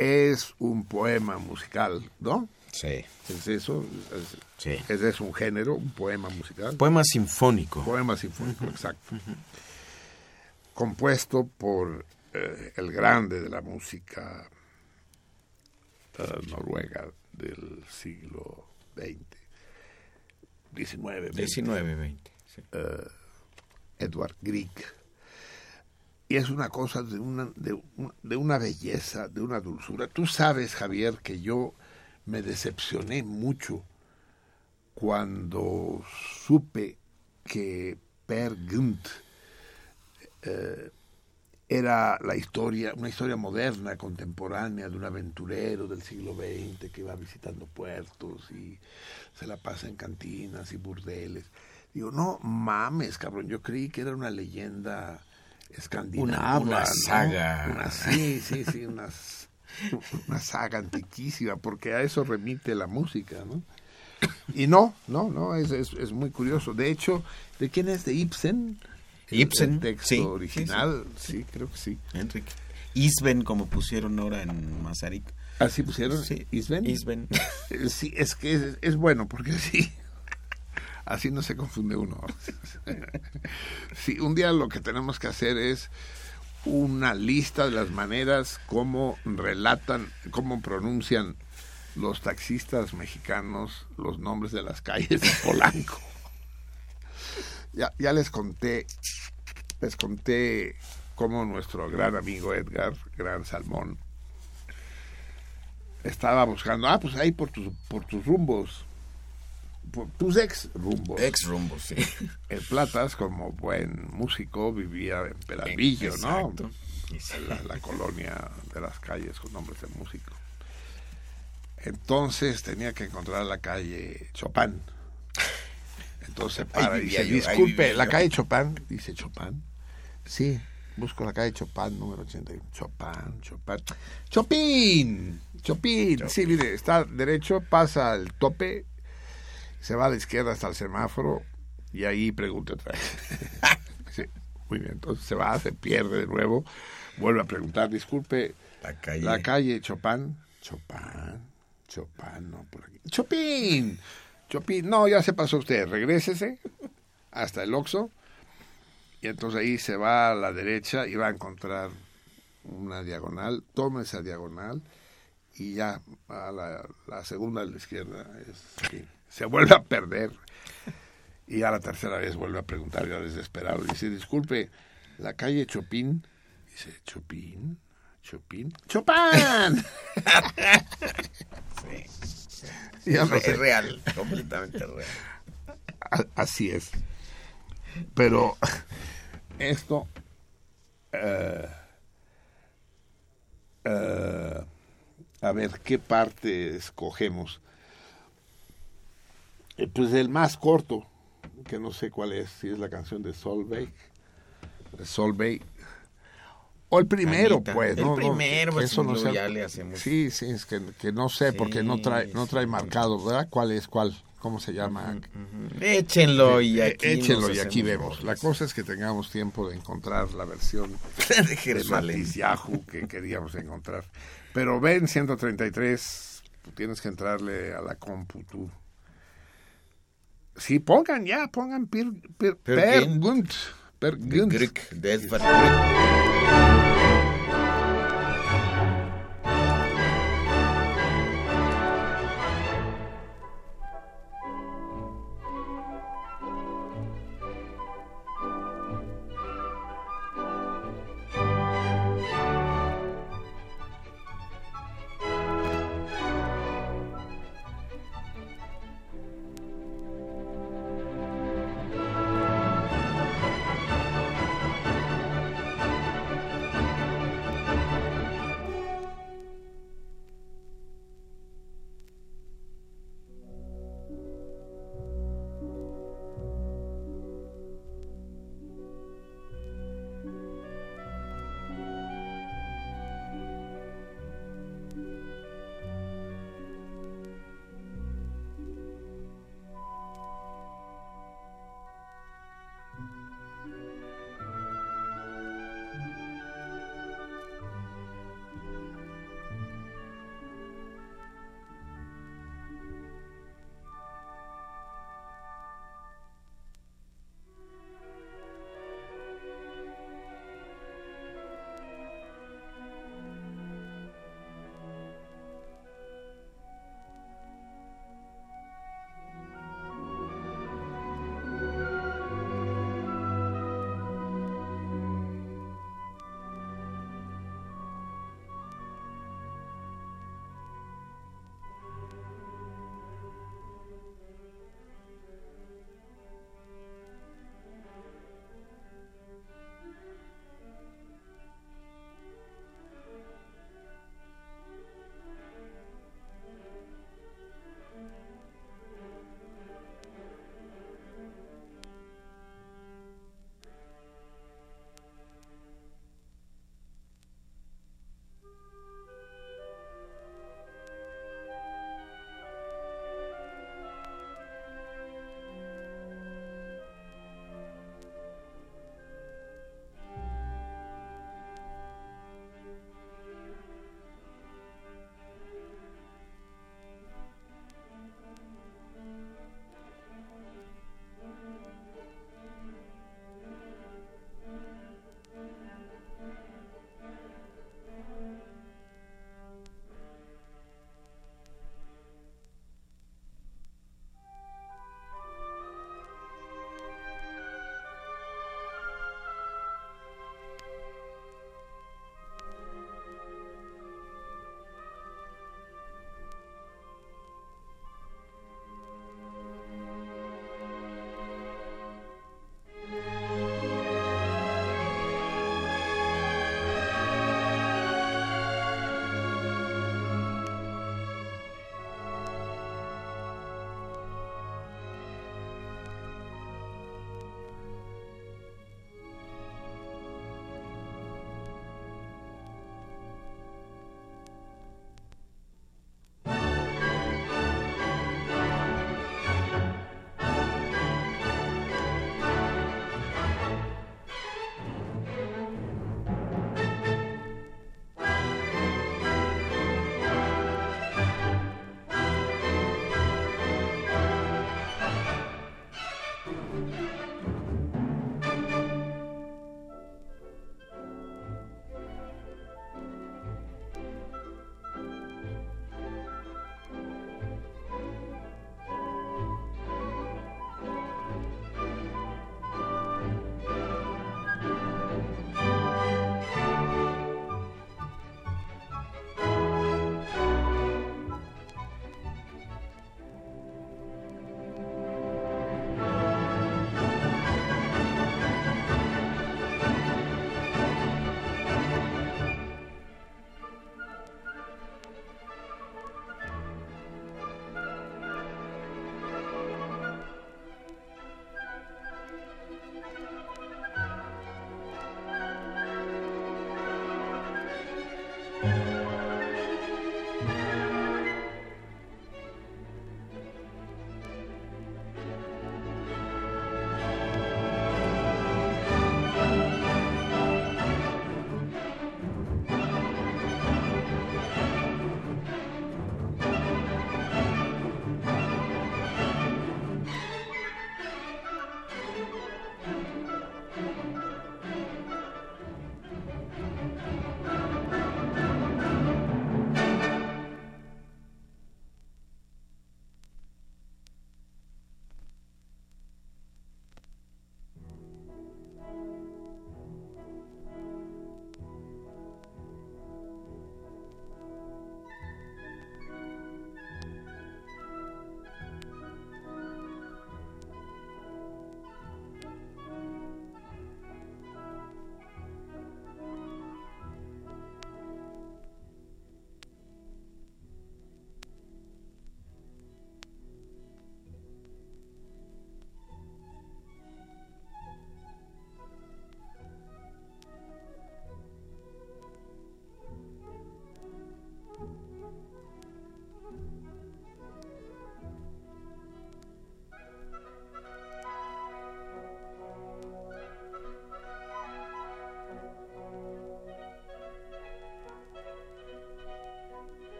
es un poema musical, ¿no? Sí. ¿Es eso? Es, sí. ¿Ese es un género, un poema musical? Poema sinfónico. Poema sinfónico, exacto. Compuesto por eh, el grande de la música uh, noruega del siglo XX. 19, 20. 19, 20. Sí. Uh, Edward Grieg y es una cosa de una, de, de, una belleza, de una dulzura. Tú sabes, Javier, que yo me decepcioné mucho cuando supe que Per Gunt eh, era la historia, una historia moderna, contemporánea, de un aventurero del siglo XX que va visitando puertos y se la pasa en cantinas y burdeles. Digo, no mames, cabrón, yo creí que era una leyenda escandinava. Una, saga. Una, sí, sí, sí, una, una saga antiquísima, porque a eso remite la música, ¿no? Y no, no, no, es, es, es muy curioso. De hecho, ¿de quién es? ¿De Ibsen? Ibsen. El texto sí, original, sí, sí, creo que sí. Enrique. Isben, como pusieron ahora en Masaryk. ¿Así pusieron? Sí. ¿Isben? Isben. Sí, es que es, es bueno, porque sí, así no se confunde uno. sí, un día lo que tenemos que hacer es una lista de las maneras como relatan, cómo pronuncian los taxistas mexicanos los nombres de las calles de Polanco. Ya, ya les conté, les conté cómo nuestro gran amigo Edgar, gran salmón, estaba buscando, ah, pues ahí por tus, por tus rumbos, por tus ex rumbos. Ex rumbos, sí. El Platas, como buen músico, vivía en Peralvillo, ¿no? La, la, colonia de las calles con nombres de músico. Entonces tenía que encontrar la calle Chopin. Entonces se para y dice, yo, disculpe, la calle Chopin, dice Chopin. Sí, busco la calle Chopin, número 81. Chopin, Chopin. Chopin, Chopin. Chopin. Sí, mire, está derecho, pasa el tope, se va a la izquierda hasta el semáforo y ahí pregunta otra vez. sí, muy bien, entonces se va, se pierde de nuevo, vuelve a preguntar, disculpe, la calle, la calle Chopin, Chopin, Chopin, no, por aquí. Chopin, Chopin, no, ya se pasó usted, regrésese hasta el Oxxo. Y entonces ahí se va a la derecha y va a encontrar una diagonal, toma esa diagonal y ya a la, la segunda de la izquierda. Es aquí. se vuelve a perder. Y a la tercera vez vuelve a preguntar ya desesperado. Dice disculpe la calle Chopin dice Chopin Chopin Chopin sí. ya no sé. es real completamente real así es pero esto uh, uh, a ver qué parte escogemos pues el más corto, que no sé cuál es, si es la canción de Solveig. Solveig. O el primero, Anita. pues. El no, no, primero, pues, eso no sea- ya le hacemos. Sí, sí, es que, que no sé, porque no trae, no trae sí. marcado, ¿verdad? ¿Cuál es cuál? ¿Cómo se llama? Échenlo y Eh, aquí. Échenlo y aquí vemos. La bolas. cosa es que tengamos tiempo de encontrar la versión de de Jerusalén. Matis Yahoo que queríamos encontrar. Pero ven 133, tienes que entrarle a la compu tú. Sí, pongan ya, pongan Per, per, Per per. Per Gynt. Grieg, det var Grieg.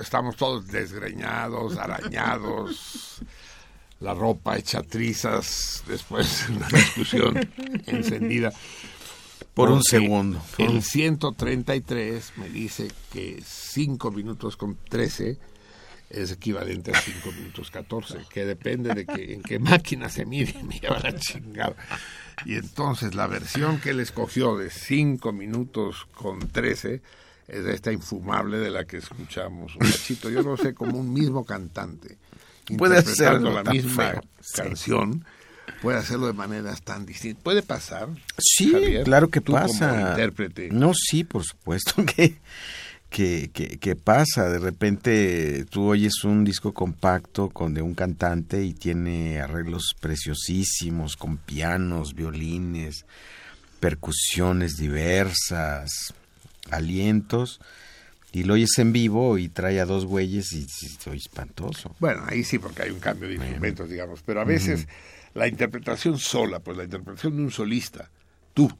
Estamos todos desgreñados, arañados, la ropa hecha trizas, después de una discusión encendida. Por un segundo. El 133 me dice que 5 minutos con 13 es equivalente a 5 minutos 14, que depende de que, en qué máquina se mide, me lleva la chingada. Y entonces la versión que él escogió de 5 minutos con 13 es esta infumable de la que escuchamos un cachito. Yo no sé, como un mismo cantante puede interpretando la misma canción puede hacerlo de maneras tan distintas. ¿Puede pasar? Sí, claro que pasa. Como intérprete. No, sí, por supuesto que, que, que, pasa. De repente tú oyes un disco compacto con de un cantante y tiene arreglos preciosísimos con pianos, violines, percusiones diversas, alientos y lo oyes en vivo y trae a dos güeyes y, soy espantoso. Bueno, ahí sí, porque hay un cambio de instrumentos, digamos, pero a veces la interpretación sola, pues la interpretación de un solista, tú,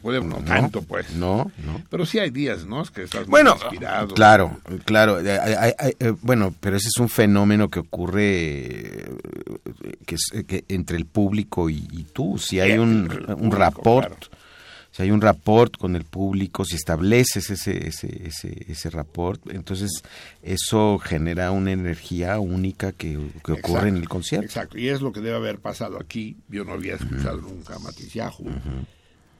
puede, no, tanto, pues. No, no. Pero sí hay días, ¿no? Que estás bueno, inspirado. Claro, claro. Eh, bueno, pero ese es un fenómeno que ocurre eh, que, que entre el público y, tú. Si hay un, un rapport si hay un rapport con el público, si estableces ese, ese, ese, ese rapport, entonces eso genera una energía única que, ocurre en el concierto. Exacto, y es lo que debe haber pasado aquí. Yo no había escuchado nunca a Matisyahu,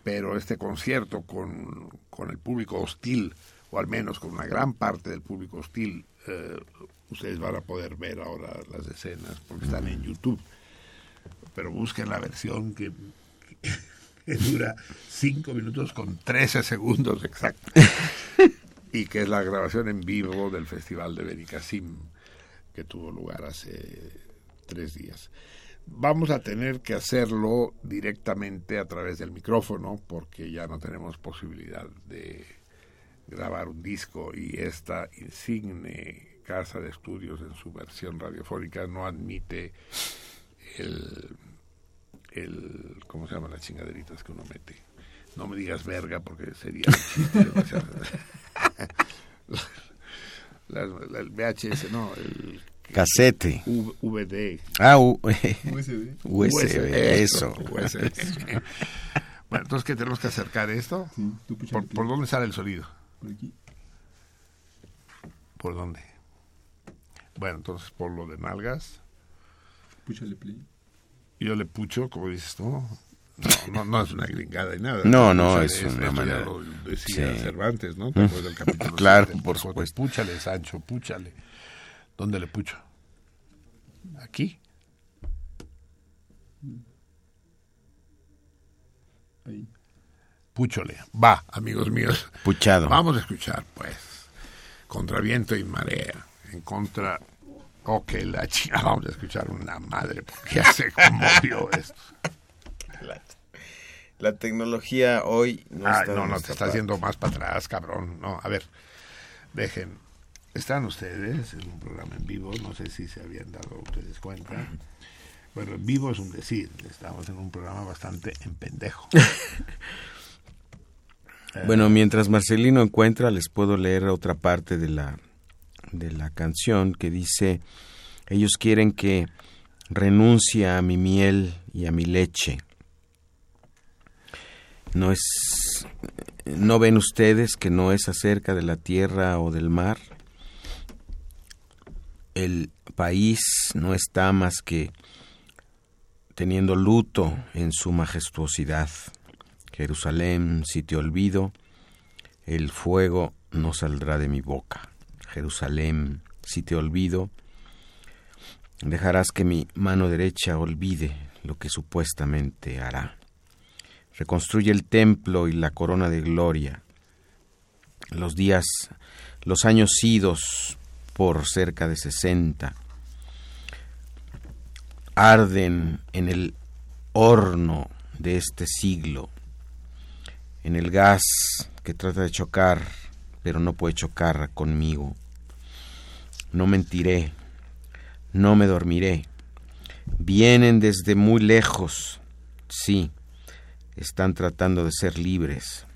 pero este concierto con, con, el público hostil, o al menos con una gran parte del público hostil, eh, ustedes van a poder ver ahora las escenas porque están en YouTube. Pero busquen la versión que que dura 5 minutos con 13 segundos exacto. y que es la grabación en vivo del Festival de Benicassim, que tuvo lugar hace tres días. Vamos a tener que hacerlo directamente a través del micrófono, porque ya no tenemos posibilidad de grabar un disco y esta insigne casa de estudios en su versión radiofónica no admite el el ¿cómo se llama las chingaderitas que uno mete? No me digas verga porque sería el VHS, no, el casete. VD. Ah, USB. USB, eso. bueno, entonces, ¿qué tenemos que acercar esto? ¿Por, ¿Por, dónde sale el sonido? Por aquí. ¿Por dónde? Bueno, entonces por lo de nalgas. Púchale play yo le pucho, como dices tú, no, no, no es una gringada y nada. No, no, es, una manera. Lo decía Cervantes, ¿no? Del capítulo claro, por supuesto. Púchale, Sancho, púchale. ¿Dónde le pucho? Aquí. Ahí. Púchole. Va, amigos míos. Puchado. Vamos a escuchar, pues. Contra viento y marea. En contra Ok, la chica, vamos a escuchar una madre, porque ya se conmovió esto. La, tecnología hoy no está No, no, te está haciendo más para atrás, cabrón. No, a ver, dejen. Están ustedes en un programa en vivo, no sé si se habían dado ustedes cuenta. Bueno, en vivo es un decir, estamos en un programa bastante en pendejo. bueno, mientras Marcelino encuentra, les puedo leer otra parte de la de la canción que dice, ellos quieren que renuncie a mi miel y a mi leche. No es no ven ustedes que no es acerca de la tierra o del mar. El país no está más que teniendo luto en su majestuosidad. Jerusalén, si te olvido, el fuego no saldrá de mi boca. Jerusalén, si te olvido, dejarás que mi mano derecha olvide lo que supuestamente hará. Reconstruye el templo y la corona de gloria. Los días, los años idos por cerca de sesenta, arden en el horno de este siglo, en el gas que trata de chocar, pero no puede chocar conmigo no mentiré, no me dormiré. Vienen desde muy lejos, sí, están tratando de ser libres.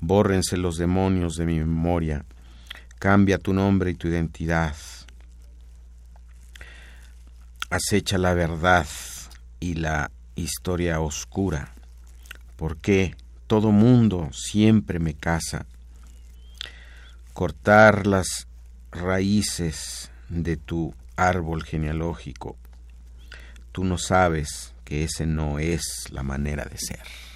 Bórrense los demonios de mi memoria, Cambia tu nombre y tu identidad. Acecha la verdad y la historia oscura. ¿Por qué todo mundo siempre me casa? Cortar las raíces de tu árbol genealógico. Tú no sabes que ese no es la manera de ser.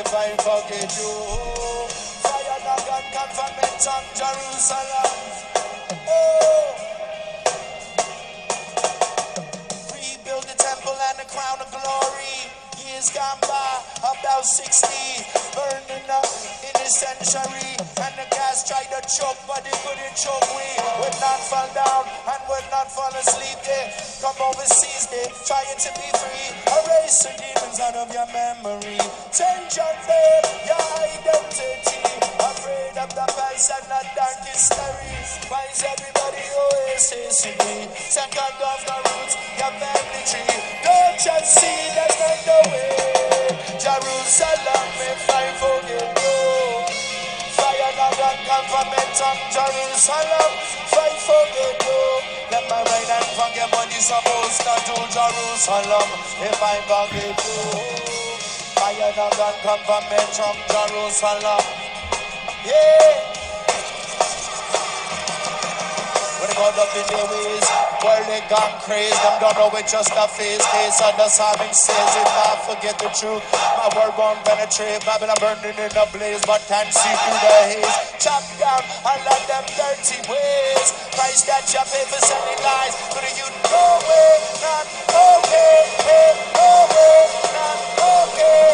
if I forget you. Fire Dagon, conformation, Jerusalem. Oh. years gone by, about 60, burning up in the century. And the guys tried to choke, but they couldn't choke we. Would not fall down and would not fall asleep. They come overseas, they trying to be free. Erase the demons out of your memory. Change your name, your identity afraid of the past and the dark history. Why is everybody always chasing me? Second off the roots, your family tree. Don't you see that's not the way? Jerusalem may find forgive you. Fire of the government of Jerusalem, fight forgive you. Let my right hand forget what you supposed to do, Jerusalem, if I forget you. Oh. Fire of the government of Jerusalem just a face case of the psalmist says if I forget the truth my word won't penetrate. Babylon burning in a blaze but can't see through the haze. Chop down all of them dirty ways. Price that you pay for selling lies. But you know way not okay hey, no way not okay.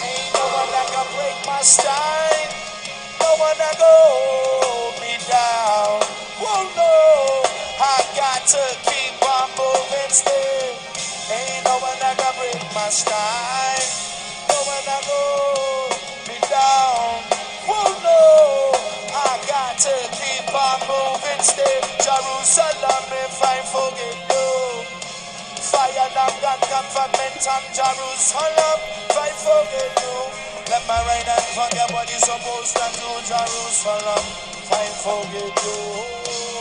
Ain't no one that can break my style that go me down whoa no I got to keep on moving still. Ain't no one that can break my stride. No one that go me down. Whoa, no. I got to keep on moving still. Jerusalem, if I forget you. Fire now got confirmation on Jerusalem, if I forget you. Let my right hand forget what you're supposed to do, Jerusalem, I forget you.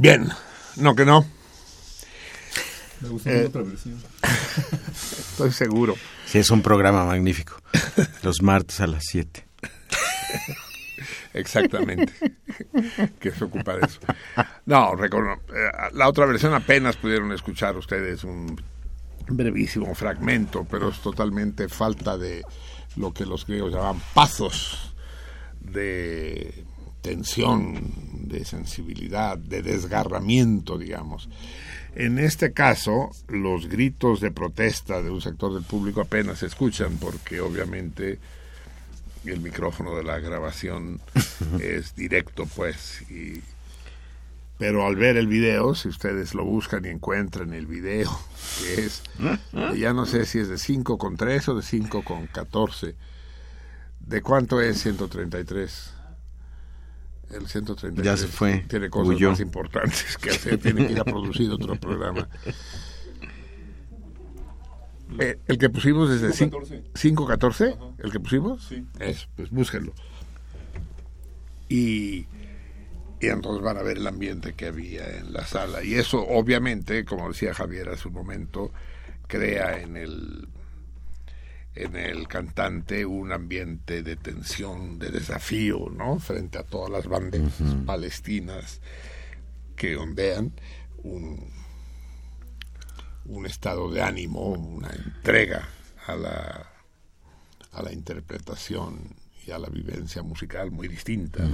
Bien, no que no. Me gusta Eh, otra versión. Estoy seguro. Sí, es un programa magnífico. Los martes a las 7. Exactamente. que se ocupa de eso. No, recono- eh, la otra versión apenas pudieron escuchar ustedes un brevísimo fragmento, pero es totalmente falta de lo que los griegos llaman pasos de tensión, de sensibilidad, de desgarramiento, digamos. En este caso, los gritos de protesta de un sector del público apenas se escuchan porque obviamente el micrófono de la grabación es directo, pues. Y, pero al ver el video, si ustedes lo buscan y encuentran el video, que es, ya no sé si es de 5 con 3 o de 5 con 14. ¿De cuánto es 133? El 133 Ya se fue, tiene cosas huyó. más importantes que hacer, tiene que ir a producir otro programa. Eh, el que pusimos desde 5.14. 5.14, el que pusimos, Sí. es, pues búsquenlo. Y, y entonces van a ver el ambiente que había en la sala. Y eso, obviamente, como decía Javier hace un momento, crea en el en el cantante un ambiente de tensión, de desafío, ¿no? Frente a todas las banderas palestinas que ondean un, un estado de ánimo, una entrega a la, a la interpretación y a la vivencia musical muy distinta.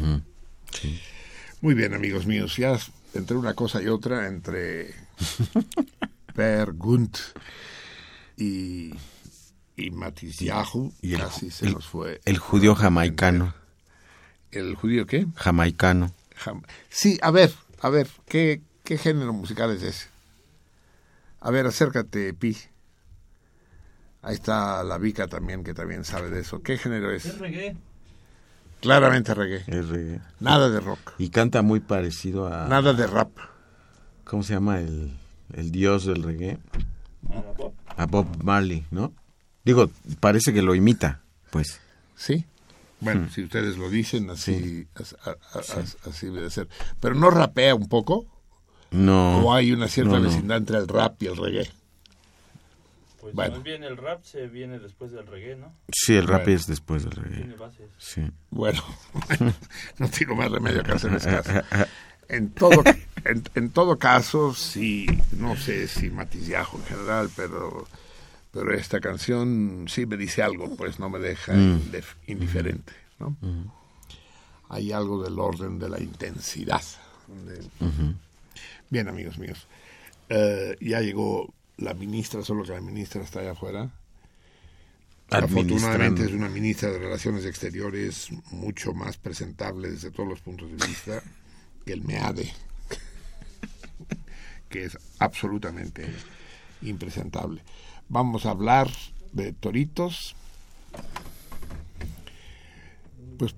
Muy bien, amigos míos, ya entre una cosa y otra, entre Per Gunt y, y Matisyahu, Y el- casi se el- nos fue. El judío jamaicano. ¿El judío qué? Jamaicano. Jam- Sí, a ver, a ver, ¿qué, qué género musical es ese? A ver, acércate, Pi. Ahí está la Vica también, que también sabe de eso. ¿Qué género es? reggae. Claramente reggae. Es reggae. Nada de rock. Y canta muy parecido a... Nada de rap. ¿Cómo se llama el, el dios del reggae? A Bob Marley, ¿no? Digo, parece que lo imita, pues. ¿Sí? Bueno, si ustedes lo dicen, así, as- a- a- as- así debe ser. Pero no rapea un poco, No. o hay una cierta no, no. vecindad entre el rap y el reggae. Pues Bueno. más bien el rap se viene después del reggae, ¿no? Sí, el rap Bueno. es después del reggae. Tiene bases. Sí. Bueno, no tengo más remedio que hacerles caso. En todo, en, en todo caso, sí, no sé si Matisyahu en general, pero, pero esta canción sí me dice algo, pues no me deja indif- indiferente, ¿no? Hay algo del orden de la intensidad. de- Bien, amigos míos, eh, ya llegó la ministra, solo que la ministra está allá afuera. Afortunadamente es una ministra de Relaciones Exteriores mucho más presentable desde todos los puntos de vista que el MEADE, que es absolutamente impresentable. Vamos a hablar de toritos. Pues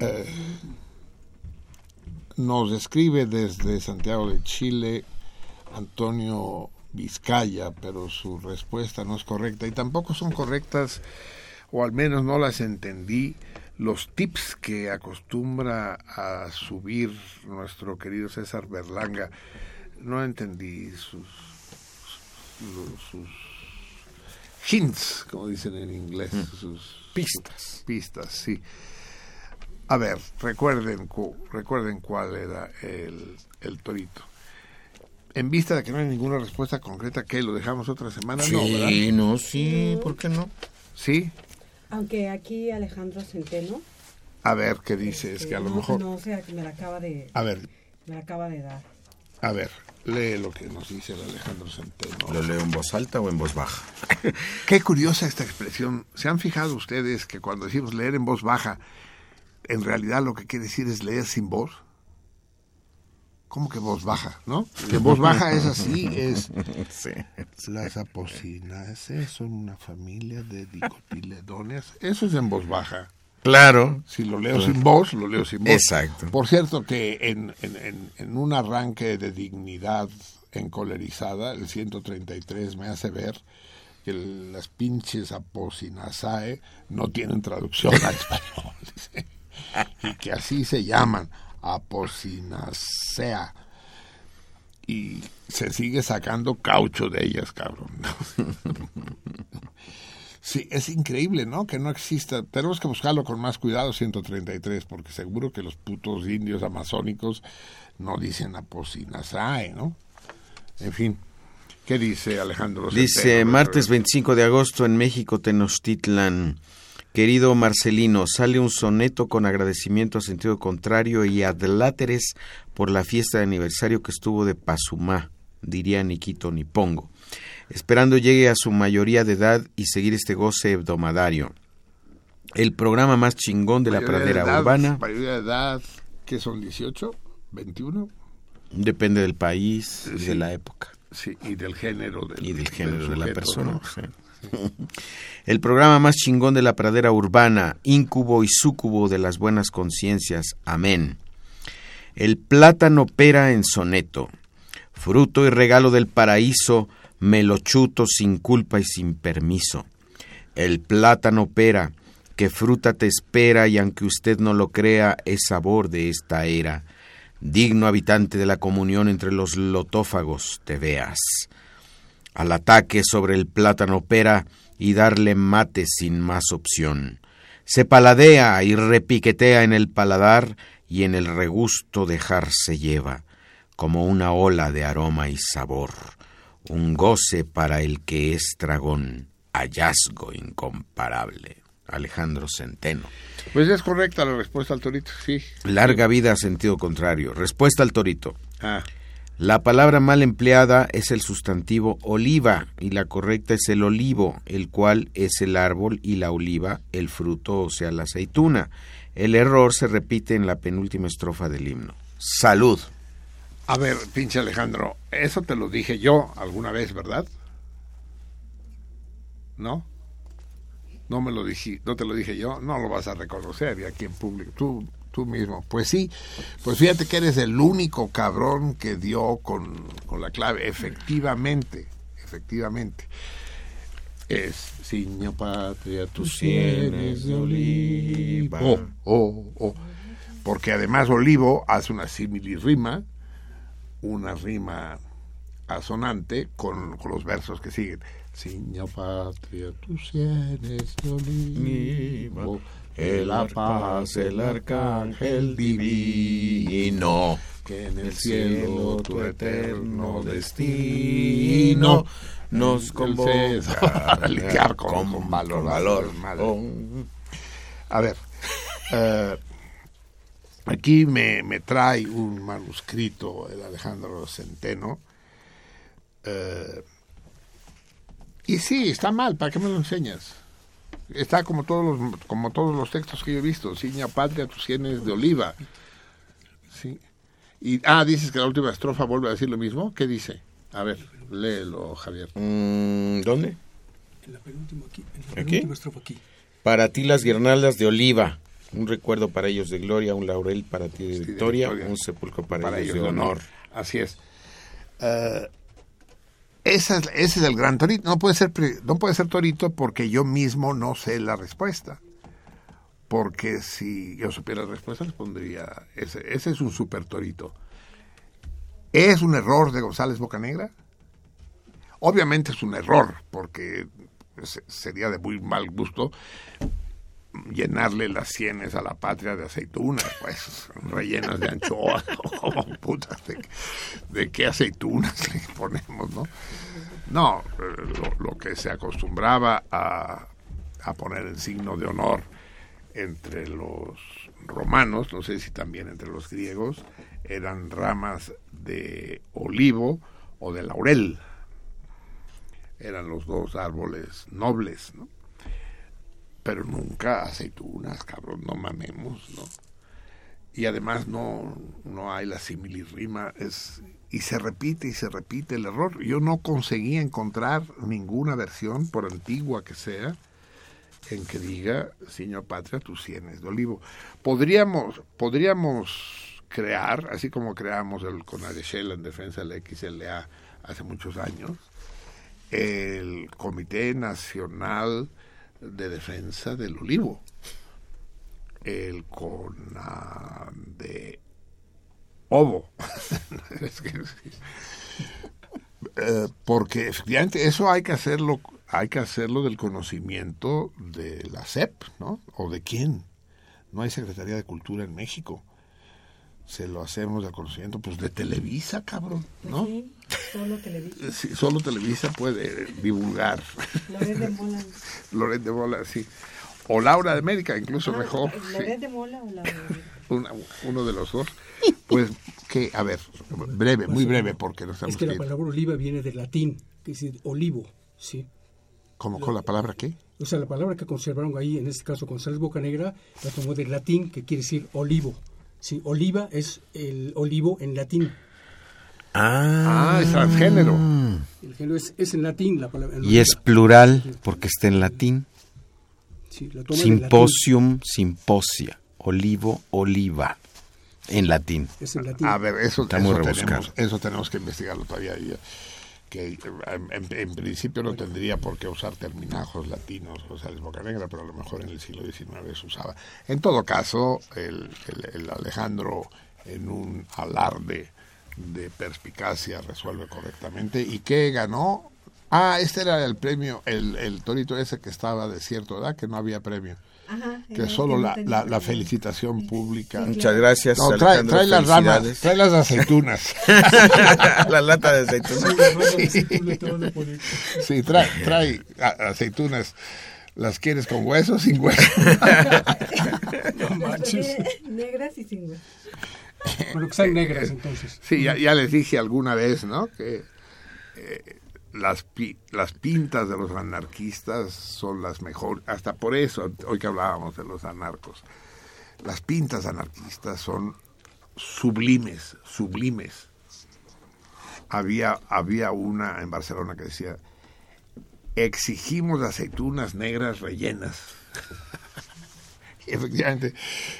eh, nos escribe desde Santiago de Chile Antonio Vizcaya, pero su respuesta no es correcta y tampoco son correctas, o al menos no las entendí, los tips que acostumbra a subir nuestro querido César Berlanga. No entendí sus, sus hints, como dicen en inglés, sus pistas. Pistas, sí. A ver, recuerden, cu- recuerden cuál era el, el torito. En vista de que no hay ninguna respuesta concreta, ¿qué? ¿Lo dejamos otra semana? No, ¿verdad? Sí, no, sí, ¿por qué no? ¿Sí? Aunque aquí Alejandro Centeno. A ver, ¿qué dice? Es este, que a lo no- mejor... No, o sea, que me la acaba de, A ver, me la acaba de dar. a ver, lee lo que nos dice el Alejandro Centeno. ¿Lo leo en voz alta o en voz baja? Qué curiosa esta expresión. ¿Se han fijado ustedes que cuando decimos leer en voz baja, en realidad lo que quiere decir es leer sin voz? ¿Cómo que voz baja, no? Que voz baja es así, es... Sí. Las apocinaceae son una familia de dicotiledóneas. Eso es en voz baja. Claro. Si lo leo sin voz, lo leo sin voz. Exacto. Por cierto que en, en- en- en un arranque de dignidad encolerizada, el 133 me hace ver que las pinches apocinaceae no tienen traducción al español. y que así se llaman, apocinacea. y se sigue sacando caucho de ellas, cabrón. Sí, es increíble, ¿no? Que no exista. Tenemos que buscarlo con más cuidado, 133, porque seguro que los putos indios amazónicos no dicen aposinasae, ¿no? En fin, ¿qué dice Alejandro? Dice martes 25 de agosto en México, Tenochtitlan. Querido Marcelino, sale un soneto con agradecimiento a sentido contrario y adláteres por la fiesta de aniversario que estuvo de Pazumá, diría Nikito Nipongo, esperando llegue a su mayoría de edad y seguir este goce hebdomadario. El programa más chingón de la pradera edad, urbana, Mayoría de edad, ¿qué son? ¿18? ¿21? depende del país y Sí. de la época. Sí, y del género del, y del género de la persona. ¿no? sí. El programa más chingón de la pradera urbana, incubo y súcubo de las buenas conciencias. Amén. El plátano pera en soneto, fruto y regalo del paraíso, me lo chuto sin culpa y sin permiso. El plátano pera, que fruta te espera y aunque usted no lo crea, es sabor de esta era. Digno habitante de la comunión entre los lotófagos te veas al ataque sobre el plátano pera y darle mate sin más opción. Se paladea y repiquetea en el paladar y en el regusto dejarse lleva, como una ola de aroma y sabor, un goce para el que es dragón, hallazgo incomparable. Alejandro Centeno. Pues es correcta la respuesta al torito, sí. Larga vida a sentido contrario. Respuesta al torito. Ah, La palabra mal empleada es el sustantivo oliva y la correcta es el olivo, el cual es el árbol y la oliva el fruto, o sea, la aceituna. El error se repite en la penúltima estrofa del himno. Salud. A ver, pinche Alejandro, eso te lo dije yo alguna vez, ¿verdad? ¿No? No me lo dije, no te lo dije yo, no lo vas a reconocer y aquí en público, tú, tú mismo. Pues sí, pues fíjate que eres el único cabrón que dio con, con la clave, efectivamente, efectivamente. Es Ciño Patria, tus sienes de oliva. Oh, oh, oh. Porque además olivo hace una similirrima, una rima asonante con, con los versos que siguen. Ciño Patria, tus sienes de olivo. El la paz, el arcángel divino, que en el cielo tu eterno destino nos convoca a lidiar con, con valor. valor. A ver, eh, aquí me, me trae un manuscrito el Alejandro Centeno. eh, y sí, está mal, ¿para qué me lo enseñas? Está como todos los, como todos los textos que yo he visto. Ciña patria, tus sienes de oliva. Sí. Y, ah, dices que la última estrofa vuelve a decir lo mismo. ¿Qué dice? A ver, léelo, Javier. Mm, ¿Dónde? En la penúltima aquí. En la ¿Aquí? penúltima estrofa aquí. Para ti las guirnaldas de oliva, un recuerdo para ellos de gloria, un laurel para ti de victoria, victoria. un sepulcro para, para ellos ellos de honor. Así es. Eh, esa es- ese es el gran torito. No puede ser no puede ser torito porque yo mismo no sé la respuesta. Porque si yo supiera la respuesta les pondría ese, ese es un super torito. ¿Es un error de González Bocanegra? Obviamente es un error porque se- sería de muy mal gusto llenarle las sienes a la patria de aceitunas, pues, rellenas de anchoas, como putas, de, qué aceitunas le ponemos, ¿no? No, eh, lo, que se acostumbraba a, a poner en signo de honor entre los romanos, no sé si también entre los griegos, eran ramas de olivo o de laurel. Eran los dos árboles nobles, ¿no? Pero nunca aceitunas, cabrón, no mamemos, ¿no? Y además no, no hay la similirrima, es, y se repite y se repite el error. Yo no conseguí encontrar ninguna versión, por antigua que sea, en que diga, Señor Patria, tus sienes de olivo. Podríamos, podríamos crear, así como creamos el CONADESHEL en defensa de la XLA hace muchos años, el Comité Nacional de Defensa del Olivo, el CONADE OVO, Es que sí. Eh, porque efectivamente eso hay que hacerlo, hay que hacerlo del conocimiento de la SEP, ¿no? ¿O de quién? No hay Secretaría de Cultura en México. Se lo hacemos del conocimiento, pues de Televisa, cabrón, ¿no? Solo televisión. Sí, solo Televisa puede divulgar. Loret de Mola. Loret de Mola, sí. O Laura de América, incluso Ah, mejor. ¿Loret sí. de Mola o la Una- uno de los dos. Pues que, a ver, breve, muy breve, porque nos Es tenemos que que la palabra oliva viene del latín, que es decir, olivo, ¿sí? ¿Cómo con la palabra qué? O sea, la palabra que conservaron ahí, en este caso González Bocanegra, la tomó del latín, que quiere decir olivo. Sí, oliva es el olivo en latín. Ah, es transgénero. El género es, es en latín la palabra. en Y es plural porque está en latín. Sí, latín. Simposium, simposia. Olivo, oliva. En latín. Es en latín. A ver, eso, Está muy eso rebuscado. tenemos, eso tenemos que investigarlo todavía. y- Que eh, en, en- en principio no tendría por qué usar terminajos latinos, o sea, es boca negra, pero a lo mejor en el siglo XIX se usaba. En todo caso, el, el- el Alejandro, en un alarde de perspicacia, resuelve correctamente. ¿Y qué ganó? Ah, este era el premio, el, el torito ese que estaba de cierta edad, que no había premio. Ajá. Que solo la, la- la felicitación pública. Muchas gracias, No, trae, trae las ramas, trae las aceitunas. la lata de aceituna. Sí, trae, trae aceitunas. ¿Las quieres con hueso o sin hueso? No manches. Negras y sin hueso. Bueno, que sean negras entonces. Sí, ya, ya les dije alguna vez, ¿no? Que eh, las, pi- las pintas de los anarquistas son las mejores. Hasta por eso, hoy que hablábamos de los anarcos, las pintas anarquistas son sublimes, sublimes. Había, había una en Barcelona que decía, exigimos aceitunas negras rellenas. Efectivamente,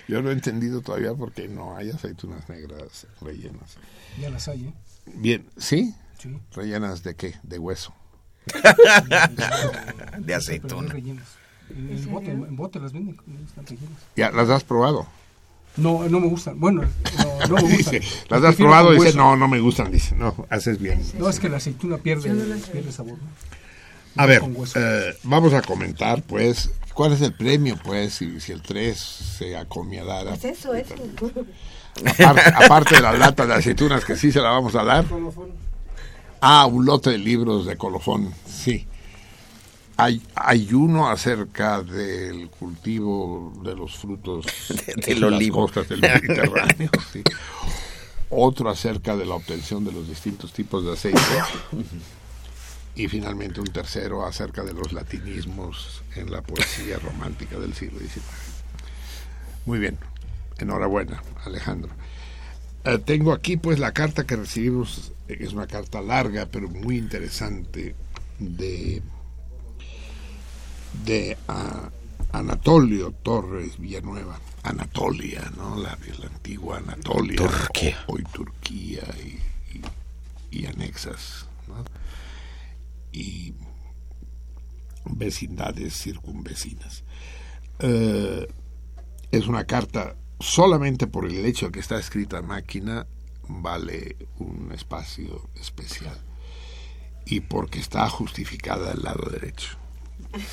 yo no he entendido todavía por qué no hay aceitunas negras rellenas. Ya las hay, ¿eh? Bien, ¿sí? Sí. ¿Rellenas de qué? De hueso. De aceituna. En, en bote, en bote las venden, están rellenas. ¿Ya las has probado? No, no me gustan. Bueno, no, no me gustan. Dice, Las has probado y dice, no, no me gustan. Dice, no, haces bien. No, es que la aceituna pierde, pierde sabor. ¿no? A ver, eh, vamos a comentar, pues, ¿cuál es el premio, pues, si, si el 3 se acomiadara? Pues eso, eso. Aparte, aparte de la lata de aceitunas que sí se la vamos a dar. Ah, un lote de libros de colofón, sí. Hay, hay uno acerca del cultivo de los frutos del en las olivo. costas del Mediterráneo, sí. Otro acerca de la obtención de los distintos tipos de aceite. Y finalmente un tercero acerca de los latinismos en la poesía romántica del siglo XIX. Muy bien, enhorabuena, Alejandro. Eh, tengo aquí pues la carta que recibimos, eh, es una carta larga pero muy interesante de, de ah, Anatolio Torres Villanueva. Anatolia, ¿no? La, la antigua Anatolia. Turquía. Hoy Turquía y, y- y anexas, ¿no? Y vecindades circunvecinas. Eh, es una carta solamente por el hecho de que está escrita a máquina vale un espacio especial y porque está justificada al lado derecho.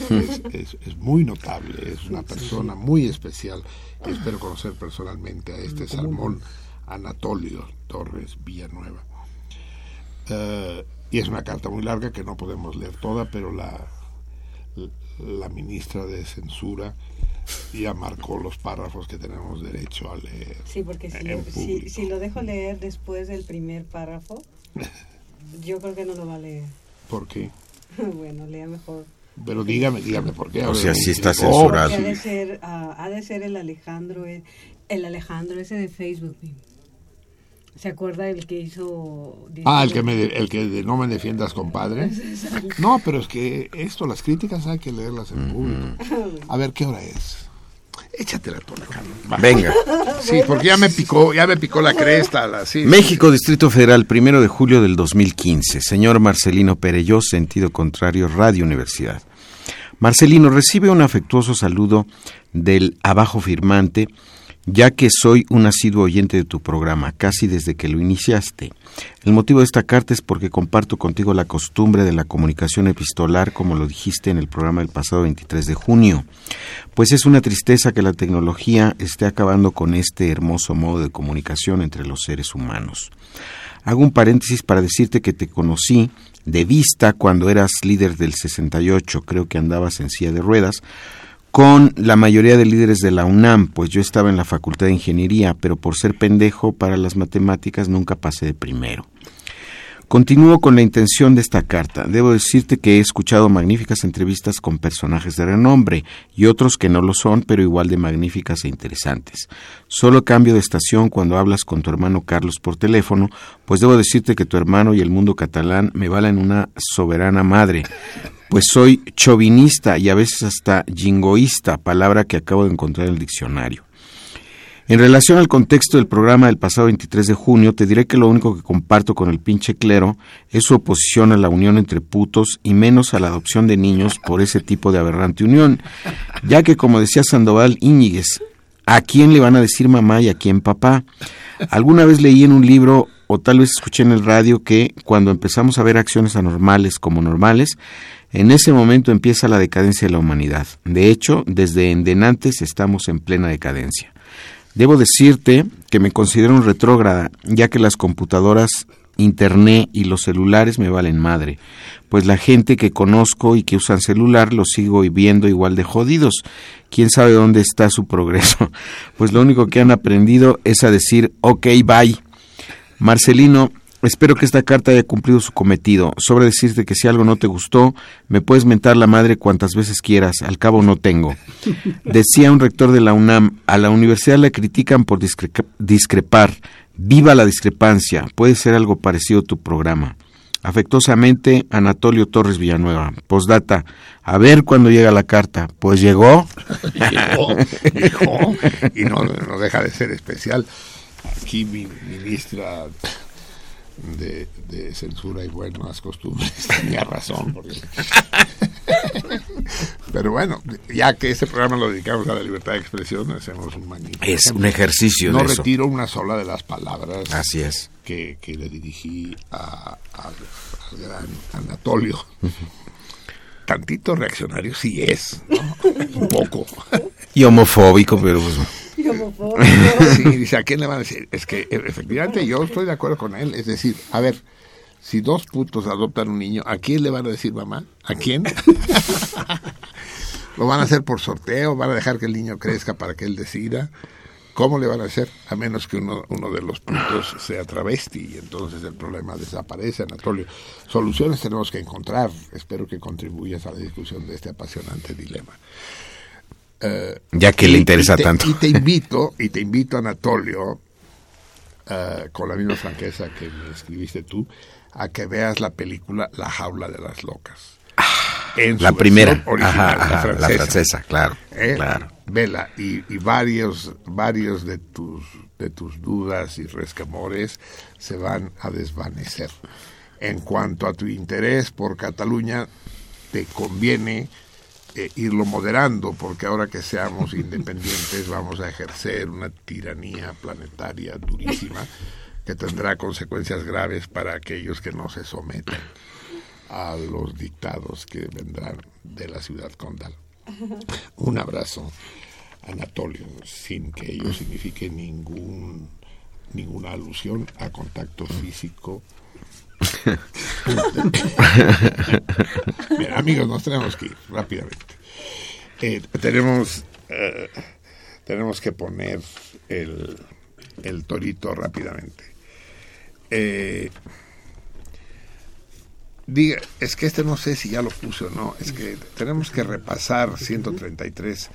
Es, es- es muy notable, es una persona muy especial espero conocer personalmente a este salmón Anatolio Torres Villanueva. Eh, y es una carta muy larga que no podemos leer toda, pero la, la ministra de Censura ya marcó los párrafos que tenemos derecho a leer. Sí, porque si en lo, si, si lo dejo leer después del primer párrafo, yo creo que no lo va a leer. ¿Por qué? bueno, lea mejor. Pero dígame, dígame por qué. A O ver, sea, sí está oh, censurado. Ha de ser, ah, ha de ser el Alejandro, el, Alejandro ese de Facebook. ¿Se acuerda el que hizo? Ah, el que, me, el que de no me defiendas, compadre. No, pero es que esto, las críticas hay que leerlas en público. A ver, ¿qué hora es? Échatela tú, Alejandro. Va. Venga. Sí, porque ya me picó, ya me picó la cresta. La, sí, México, Distrito Federal, primero de julio del 2015. Señor Marcelino Perelló, sentido contrario, Radio Universidad. Marcelino recibe un afectuoso saludo del abajo firmante ya que soy un asiduo oyente de tu programa, casi desde que lo iniciaste. El motivo de esta carta es porque comparto contigo la costumbre de la comunicación epistolar, como lo dijiste en el programa del pasado 23 de junio, pues es una tristeza que la tecnología esté acabando con este hermoso modo de comunicación entre los seres humanos. Hago un paréntesis para decirte que te conocí de vista cuando eras líder del 68, creo que andabas en silla de ruedas, con la mayoría de líderes de la UNAM, pues yo estaba en la Facultad de Ingeniería, pero por ser pendejo para las matemáticas nunca pasé de primero. Continúo con la intención de esta carta. Debo decirte que he escuchado magníficas entrevistas con personajes de renombre y otros que no lo son, pero igual de magníficas e interesantes. Solo cambio de estación cuando hablas con tu hermano Carlos por teléfono, pues debo decirte que tu hermano y el mundo catalán me valen una soberana madre pues soy chauvinista y a veces hasta jingoísta, palabra que acabo de encontrar en el diccionario. En relación al contexto del programa del pasado 23 de junio, te diré que lo único que comparto con el pinche clero es su oposición a la unión entre putos y menos a la adopción de niños por ese tipo de aberrante unión, ya que como decía Sandoval Íñiguez, ¿a quién le van a decir mamá y a quién papá? Alguna vez leí en un libro o tal vez escuché en el radio que cuando empezamos a ver acciones anormales como normales, en ese momento empieza la decadencia de la humanidad. De hecho, desde endenantes estamos en plena decadencia. Debo decirte que me considero un retrógrada, ya que las computadoras, internet y los celulares me valen madre, pues la gente que conozco y que usan celular los sigo viendo igual de jodidos. ¿Quién sabe dónde está su progreso? Pues lo único que han aprendido es a decir, ok, bye. Marcelino, Espero que esta carta haya cumplido su cometido. Sobre decirte que si algo no te gustó, me puedes mentar la madre cuantas veces quieras, al cabo no tengo. Decía un rector de la UNAM, a la universidad le critican por discrepar. Viva la discrepancia. Puede ser algo parecido a tu programa. Afectuosamente, Anatolio Torres Villanueva. Postdata. A ver cuándo llega la carta. Pues llegó. llegó, llegó. Y no, no deja de ser especial. Aquí mi ministra de, censura y buenas costumbres. Tenía razón. Pero bueno, ya que este programa lo dedicamos a la libertad de expresión, hacemos un magnífico. Es un ejercicio. No retiro una sola de las palabras. Así es. Que, le dirigí a, al gran Anatolio. Tantito reaccionario sí es, Un poco. Y homofóbico, pero pues, sí, dice, ¿a quién le van a decir? Es que e, efectivamente yo estoy de acuerdo con él. Es decir, a ver, si dos putos adoptan un niño, ¿a quién le van a decir mamá? ¿A quién? ¿Lo van a hacer por sorteo? ¿Van a dejar que el niño crezca para que él decida? ¿Cómo le van a hacer? A menos que uno, uno de los putos sea travesti y entonces el problema desaparece, Anatolio. Soluciones tenemos que encontrar. Espero que contribuyas a la discusión de este apasionante dilema. Ya que le interesa tanto. Y te invito, y te invito, Anatolio, eh, con la misma franqueza que me escribiste tú, a que veas la película La jaula de las locas. Ah, la primera, la, francesa. claro, eh, claro. Vela, y, y, varios, varios de tus, de tus dudas y resquemores se van a desvanecer. En cuanto a tu interés por Cataluña, te conviene eh, irlo moderando, porque ahora que seamos independientes vamos a ejercer una tiranía planetaria durísima que tendrá consecuencias graves para aquellos que no se someten a los dictados que vendrán de la ciudad condal. Un abrazo, Anatolio, sin que ello signifique ningún ninguna alusión a contacto físico Bien, amigos, nos tenemos que ir rápidamente. Eh, tenemos, eh, tenemos que poner el, el torito rápidamente. Eh, diga, es que este no sé si ya lo puse o no. Es que tenemos que repasar 133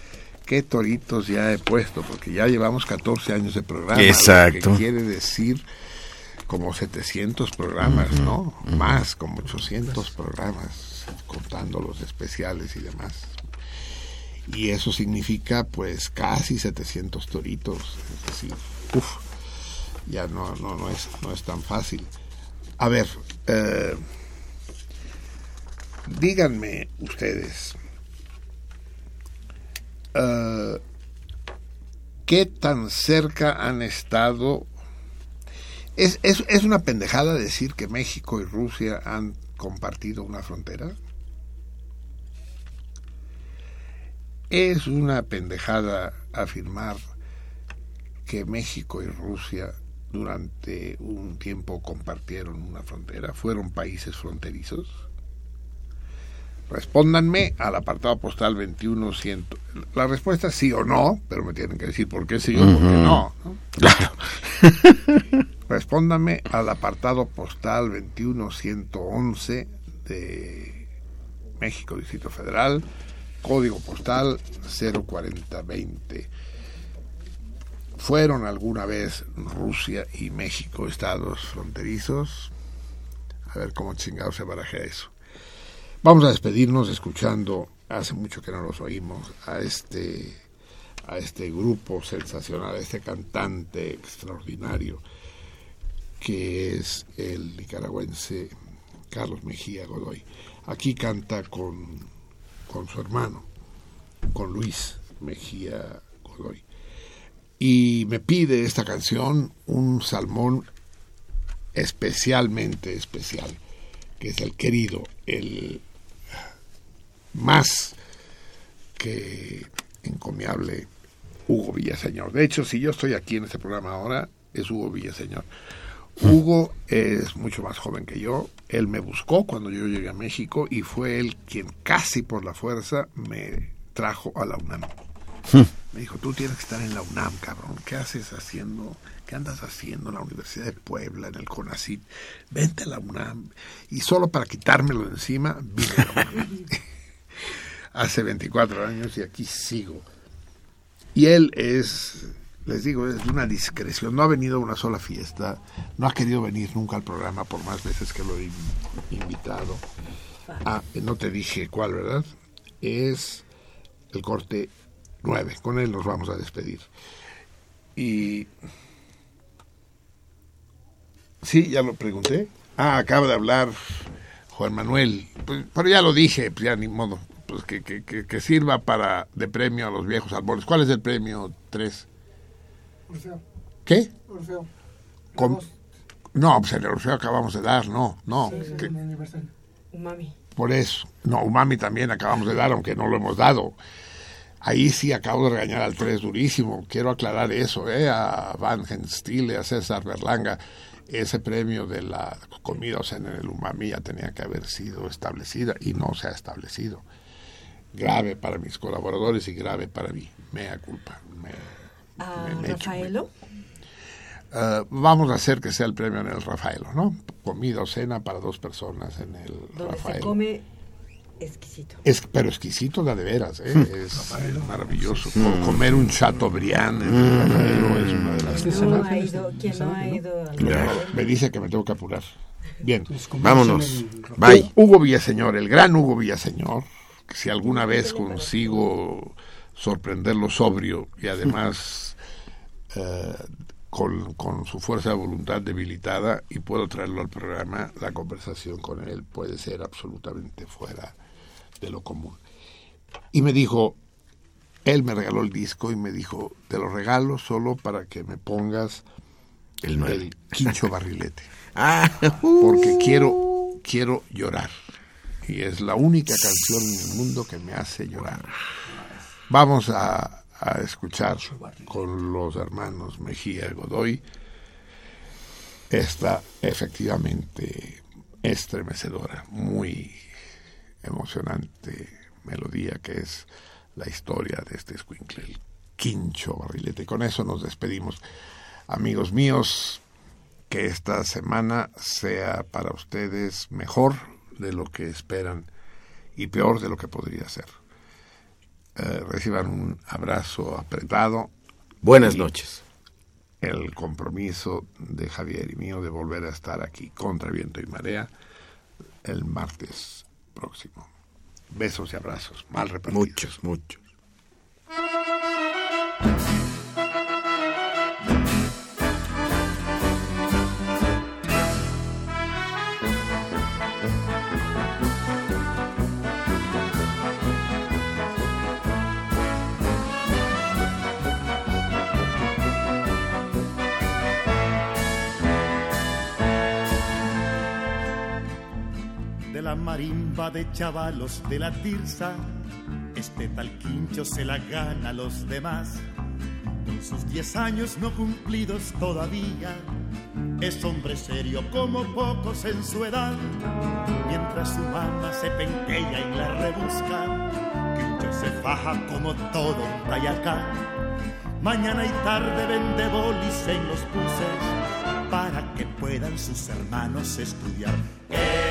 qué toritos ya he puesto, porque ya llevamos 14 años de programa. Exacto. que quiere decir como 700 programas, ¿no? Más, como 800 programas, contando los especiales y demás. Y eso significa, pues, casi 700 toritos. Es decir, uff, ya no, no, no, es, no es tan fácil. A ver, eh, díganme ustedes, eh, ¿Qué tan cerca han estado? ¿Es, es, es una pendejada decir que México y Rusia han compartido una frontera? Es una pendejada afirmar que México y Rusia durante un tiempo compartieron una frontera, fueron países fronterizos. Respóndanme al apartado postal 21100. La respuesta es sí o no, pero me tienen que decir por qué sí o por qué no. ¿no? Claro. Respóndame al apartado postal 21111 de México, Distrito Federal, código postal 04020. ¿Fueron alguna vez Rusia y México estados fronterizos? A ver cómo chingado se barajea eso. Vamos a despedirnos escuchando, hace mucho que no los oímos, a este, a este grupo sensacional, a este cantante extraordinario que es el nicaragüense Carlos Mejía Godoy. Aquí canta con, con su hermano, con Luis Mejía Godoy. Y me pide esta canción un salmón especialmente especial, que es el querido, el más que encomiable Hugo Villaseñor. De hecho, si yo estoy aquí en este programa ahora, es Hugo Villaseñor. Hugo es mucho más joven que yo. Él me buscó cuando yo llegué a México y fue él quien casi por la fuerza me trajo a la UNAM. Me dijo, tú tienes que estar en la UNAM, cabrón. ¿Qué haces haciendo? ¿Qué andas haciendo en la Universidad de Puebla, en el CONACIT? Vente a la UNAM. Y solo para quitármelo de encima, vine a la UNAM. Hace 24 años y aquí sigo. Y él es, les digo, es una discreción. No ha venido a una sola fiesta. No ha querido venir nunca al programa por más veces que lo he invitado. Ah, no te dije cuál, ¿verdad? Es el corte 9. Con él nos vamos a despedir. Y... Sí, ya lo pregunté. Ah, acaba de hablar Juan Manuel. Pues, pero ya lo dije, pues ya ni modo. Pues que, que, que, que sirva para de premio a los viejos árboles. ¿Cuál es el premio 3? Orfeo. ¿Qué? Orfeo. No, pues el Orfeo acabamos de dar, no, no. Sí, que-. Umami. por eso. No, Umami también acabamos de dar, aunque no lo hemos dado. Ahí sí acabo de regañar al 3 durísimo. Quiero aclarar eso, ¿eh? A Van Genstile, a César Berlanga. Ese premio de la comida, o sea, en el Umami ya tenía que haber sido establecida y no se ha establecido. Grave para mis colaboradores y grave para mí. Mea culpa. Me, ¿A echo- Rafaelo? Eh, vamos a hacer que sea el premio en el Rafaelo, ¿no? Comida o cena para dos personas en el Donde se Rafaelo. come exquisito. Es, pero exquisito la de veras, ¿eh? es maravilloso. Co- Comer un Chateaubriand en el Rafaelo es una de las... No ha ido, no ha ido al Me, Rafaelo? me dice que me tengo que apurar. Bien. Vámonos. Bye. Hugo Villaseñor, el gran Hugo Villaseñor, que si alguna vez consigo sorprenderlo sobrio y además eh, con, con su fuerza de voluntad debilitada y puedo traerlo al programa, la conversación con él puede ser absolutamente fuera de lo común. Y me dijo, él me regaló el disco y me dijo, te lo regalo solo para que me pongas El quincho barrilete Ah, porque quiero quiero llorar y es la única canción en el mundo que me hace llorar. Vamos a, a escuchar con los hermanos Mejía Godoy esta efectivamente estremecedora, muy emocionante melodía que es la historia de este escuincle, el quincho barrilete. Con eso nos despedimos. Amigos míos, que esta semana sea para ustedes mejor de lo que esperan y peor de lo que podría ser. Eh, reciban un abrazo apretado, buenas noches. el compromiso de Javier y mío de volver a estar aquí contra viento y marea el martes próximo. Besos y abrazos, mal repartidos. Muchos, muchos. Marimba de chavalos de la Tirsa. Este tal quincho se la gana a los demás. Con sus diez años no cumplidos todavía, es hombre serio como pocos en su edad. Mientras su mamá se penquea en la rebusca, Quincho se faja como todo un tayacán. Mañana y tarde vende bolis en los buses para que puedan sus hermanos estudiar. ¡Que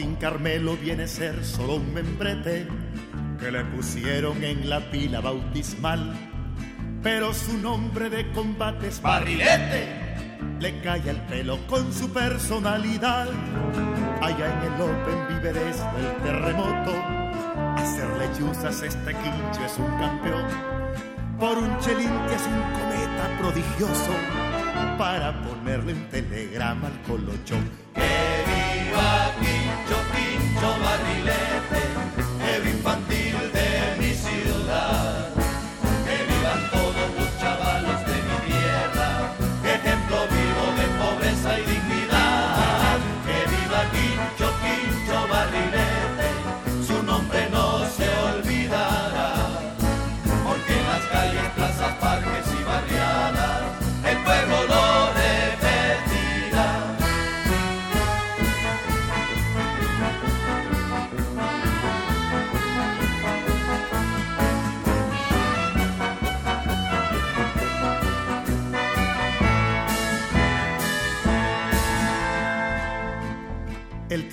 Joaquín Carmelo viene a ser solo un membrete que le pusieron en la pila bautismal. Pero su nombre de combate es Barrilete. Le cae el pelo con su personalidad. Allá en el Open vive desde el terremoto. Hacerle chuzas a este quincho es un campeón. Por un chelín que es un cometa prodigioso. Para ponerle un telegrama al colochón. ¡Que viva no barriles.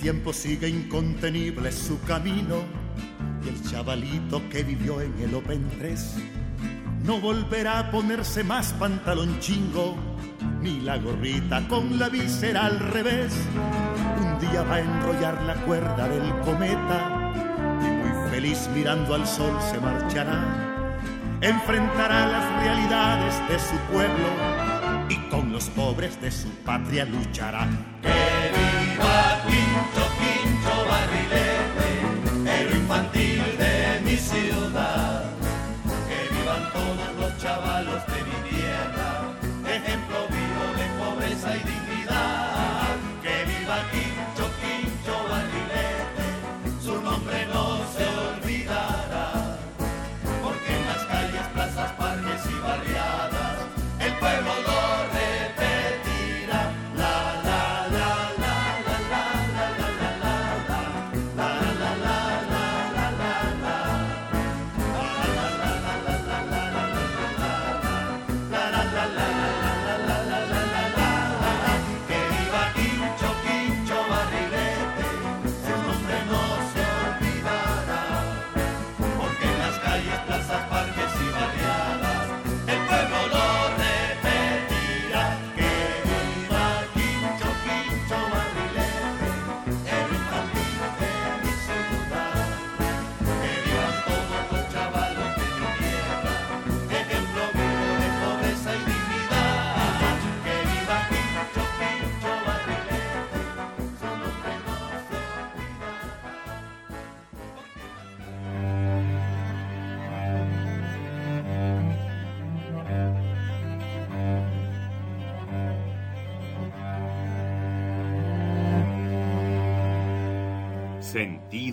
Tiempo sigue incontenible su camino y el chavalito que vivió en el Open 3 no volverá a ponerse más pantalón chingo ni la gorrita con la visera al revés. Un día va a enrollar la cuerda del cometa y muy feliz mirando al sol se marchará. Enfrentará las realidades de su pueblo y con los pobres de su patria luchará. ¡Que What we